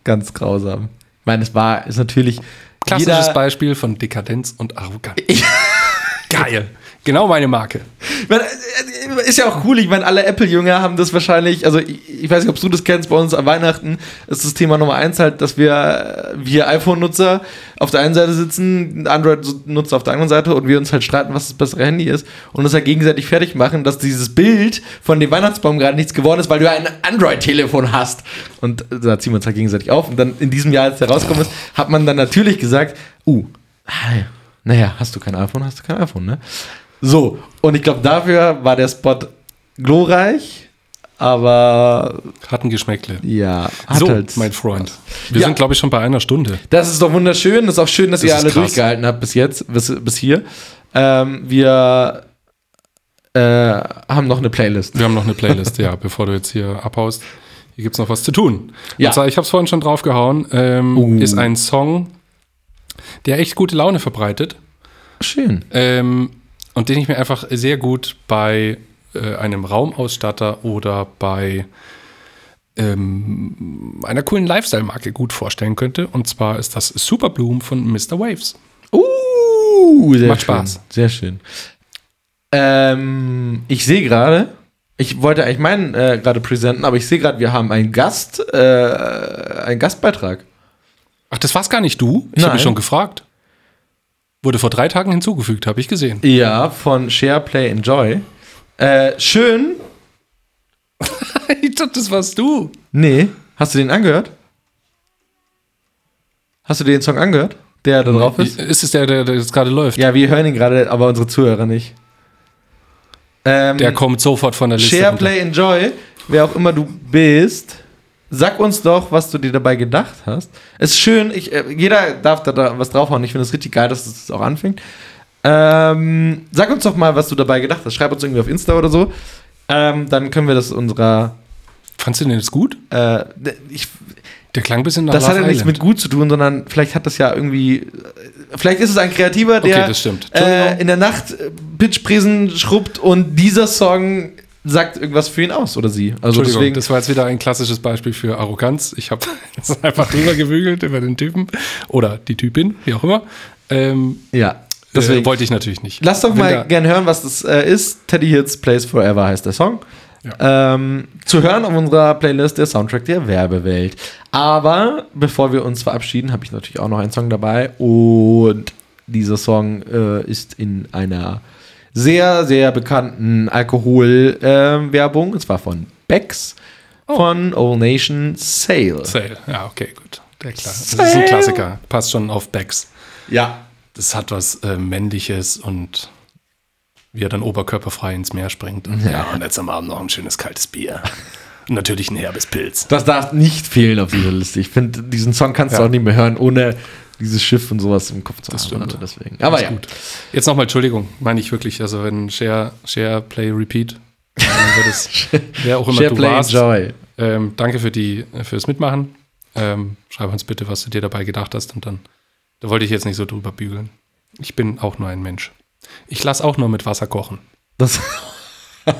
ganz grausam. Ich meine, es war, ist natürlich. Klassisches jeder- Beispiel von Dekadenz und Arroganz. Geil. Genau meine Marke. Äh, ist ja auch cool. Ich meine, alle Apple-Jünger haben das wahrscheinlich, also ich, weiß nicht, ob du das kennst, bei uns an Weihnachten ist das Thema Nummer eins halt, dass wir, äh, wir iPhone-Nutzer auf der einen Seite sitzen, Android-Nutzer auf der anderen Seite und wir uns halt streiten, was das bessere Handy ist und uns halt gegenseitig fertig machen, dass dieses Bild von dem Weihnachtsbaum gerade nichts geworden ist, weil du ein Android-Telefon hast. Und da ziehen wir uns halt gegenseitig auf. Und dann in diesem Jahr, als der rausgekommen ist, hat man dann natürlich gesagt, uh, naja, hast du kein iPhone, hast du kein iPhone, ne? So, und ich glaube, dafür war der Spot glorreich, aber Hat ein Geschmäckle. ja, hat so, halt. mein Freund. Wir Ja. sind, glaube ich, schon bei einer Stunde. Das ist doch wunderschön. Das ist auch schön, dass Das ihr alle krass. durchgehalten habt bis jetzt, bis, bis hier. Ähm, wir äh, haben noch eine Playlist. Wir haben noch eine Playlist, ja, bevor du jetzt hier abhaust. Hier gibt es noch was zu tun. Ja. Und zwar, ich habe es vorhin schon draufgehauen, ähm, Uh. ist ein Song, der echt gute Laune verbreitet Schön. ähm, und den ich mir einfach sehr gut bei äh, einem Raumausstatter oder bei ähm, einer coolen Lifestyle-Marke gut vorstellen könnte. Und zwar ist das Super Bloom von Mr. Waves. Uh, sehr Macht schön. Spaß. Sehr schön. Ähm, ich sehe gerade, ich wollte eigentlich meinen äh, gerade präsenten, aber ich sehe gerade, wir haben einen Gast, äh, einen Gastbeitrag. Ach, das war's gar nicht du? Ich habe mich schon gefragt. Wurde vor drei Tagen hinzugefügt, habe ich gesehen. Ja, von Share, Play, Enjoy. Äh, schön. ich dachte, das warst du. Nee, hast du den angehört? Hast du den Song angehört, der da drauf ist? Ist es der, der, der jetzt gerade läuft? Ja, wir hören ihn gerade, aber unsere Zuhörer nicht. Ähm, Der kommt sofort von der Liste. Share, runter. Play, Enjoy, wer auch immer du bist, sag uns doch, was du dir dabei gedacht hast. Es ist schön, ich, äh, jeder darf da, da was draufhauen. Ich finde es richtig geil, dass es das auch anfängt. Ähm, sag uns doch mal, was du dabei gedacht hast. Schreib uns irgendwie auf Insta oder so. Ähm, dann können wir das unserer. Fandst du den jetzt gut? Äh, ich, Der klang ein bisschen nach das hat ja Love nichts mit gut zu tun, sondern vielleicht hat das ja irgendwie. äh, Vielleicht ist es ein Kreativer, der Okay, das stimmt. äh, in der Nacht äh, Pitchprisen schrubbt und dieser Song sagt irgendwas für ihn aus oder sie. Also deswegen. das war jetzt wieder ein klassisches Beispiel für Arroganz. Ich habe einfach drüber gewügelt über den Typen oder die Typin, wie auch immer. Ähm, Ja. Deswegen Deswegen. wollte ich natürlich nicht. Lass doch mal gern hören, was das äh, ist. Teddy Hits Plays Forever heißt der Song. Ähm, zu hören auf unserer Playlist der Soundtrack der Werbewelt. Aber bevor wir uns verabschieden, habe ich natürlich auch noch einen Song dabei. Und dieser Song äh, ist in einer sehr, sehr bekannten Alkohol-Werbung. und zwar von Becks von Old Nation Sale. Sale. Ja, okay, gut. Der. Das ist ein Klassiker. Passt schon auf Becks. Ja. Das hat was äh, Männliches und wie er dann oberkörperfrei ins Meer springt. Und, ja. und jetzt am Abend noch ein schönes kaltes Bier. Und natürlich ein herbes Pilz. Das darf nicht fehlen auf dieser Liste. Ich finde, diesen Song kannst du Ja. auch nicht mehr hören, ohne dieses Schiff und sowas im Kopf zu Das haben. stimmt. Deswegen. Aber ja. gut. Jetzt nochmal Entschuldigung, meine ich wirklich. Also wenn Share, Share, Play, Repeat, dann wird es, wer auch immer Share, du play, warst. enjoy. Ähm, danke für die, fürs Mitmachen. Ähm, schreib uns bitte, was du dir dabei gedacht hast und dann, da wollte ich jetzt nicht so drüber bügeln. Ich bin auch nur ein Mensch. Ich lasse auch nur mit Wasser kochen. Das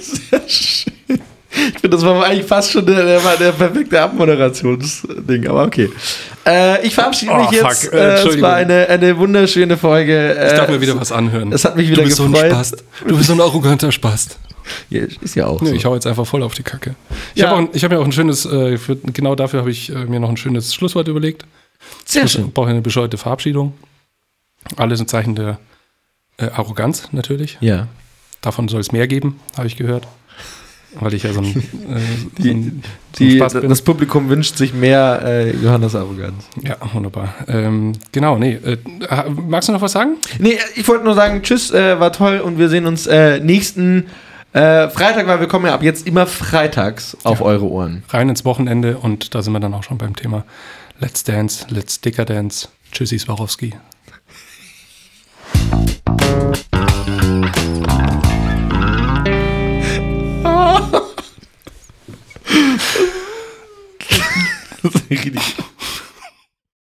Sehr schön. Ich finde, das war eigentlich fast schon der, der, der perfekte Abmoderationsding, aber okay. Äh, ich verabschiede mich Oh, jetzt. fuck. Äh, Äh, es war eine, eine wunderschöne Folge. Ich darf Äh, mir wieder was anhören. es hat mich wieder du bist so ein gefreut. Spast. Du bist so ein arroganter Spast. Ja, ist ja auch Nö, so. ich hau jetzt einfach voll auf die Kacke. Ich Ja. habe hab mir auch ein schönes, äh, für, genau dafür habe ich äh, mir noch ein schönes Schlusswort überlegt. Sehr Ich schön. brauche eine bescheuerte Verabschiedung. Alles ein Zeichen der äh, Arroganz natürlich. Ja. Davon soll es mehr geben, habe ich gehört. Weil ich ja so ein, äh, so Die- ein, so ein Die, Spaß bin. das Publikum wünscht sich mehr äh, Johannes Arroganz. ja, wunderbar. Ähm, genau, nee. Äh, magst du noch was sagen? Nee, ich wollte nur sagen, tschüss, äh, war toll und wir sehen uns äh, nächsten äh, Freitag, weil wir kommen ja ab jetzt immer freitags auf eure Ohren. Rein ins Wochenende und da sind wir dann auch schon beim Thema Let's Dance, Let's Dicker Dance. Tschüssi, Swarovski. Das ist richtig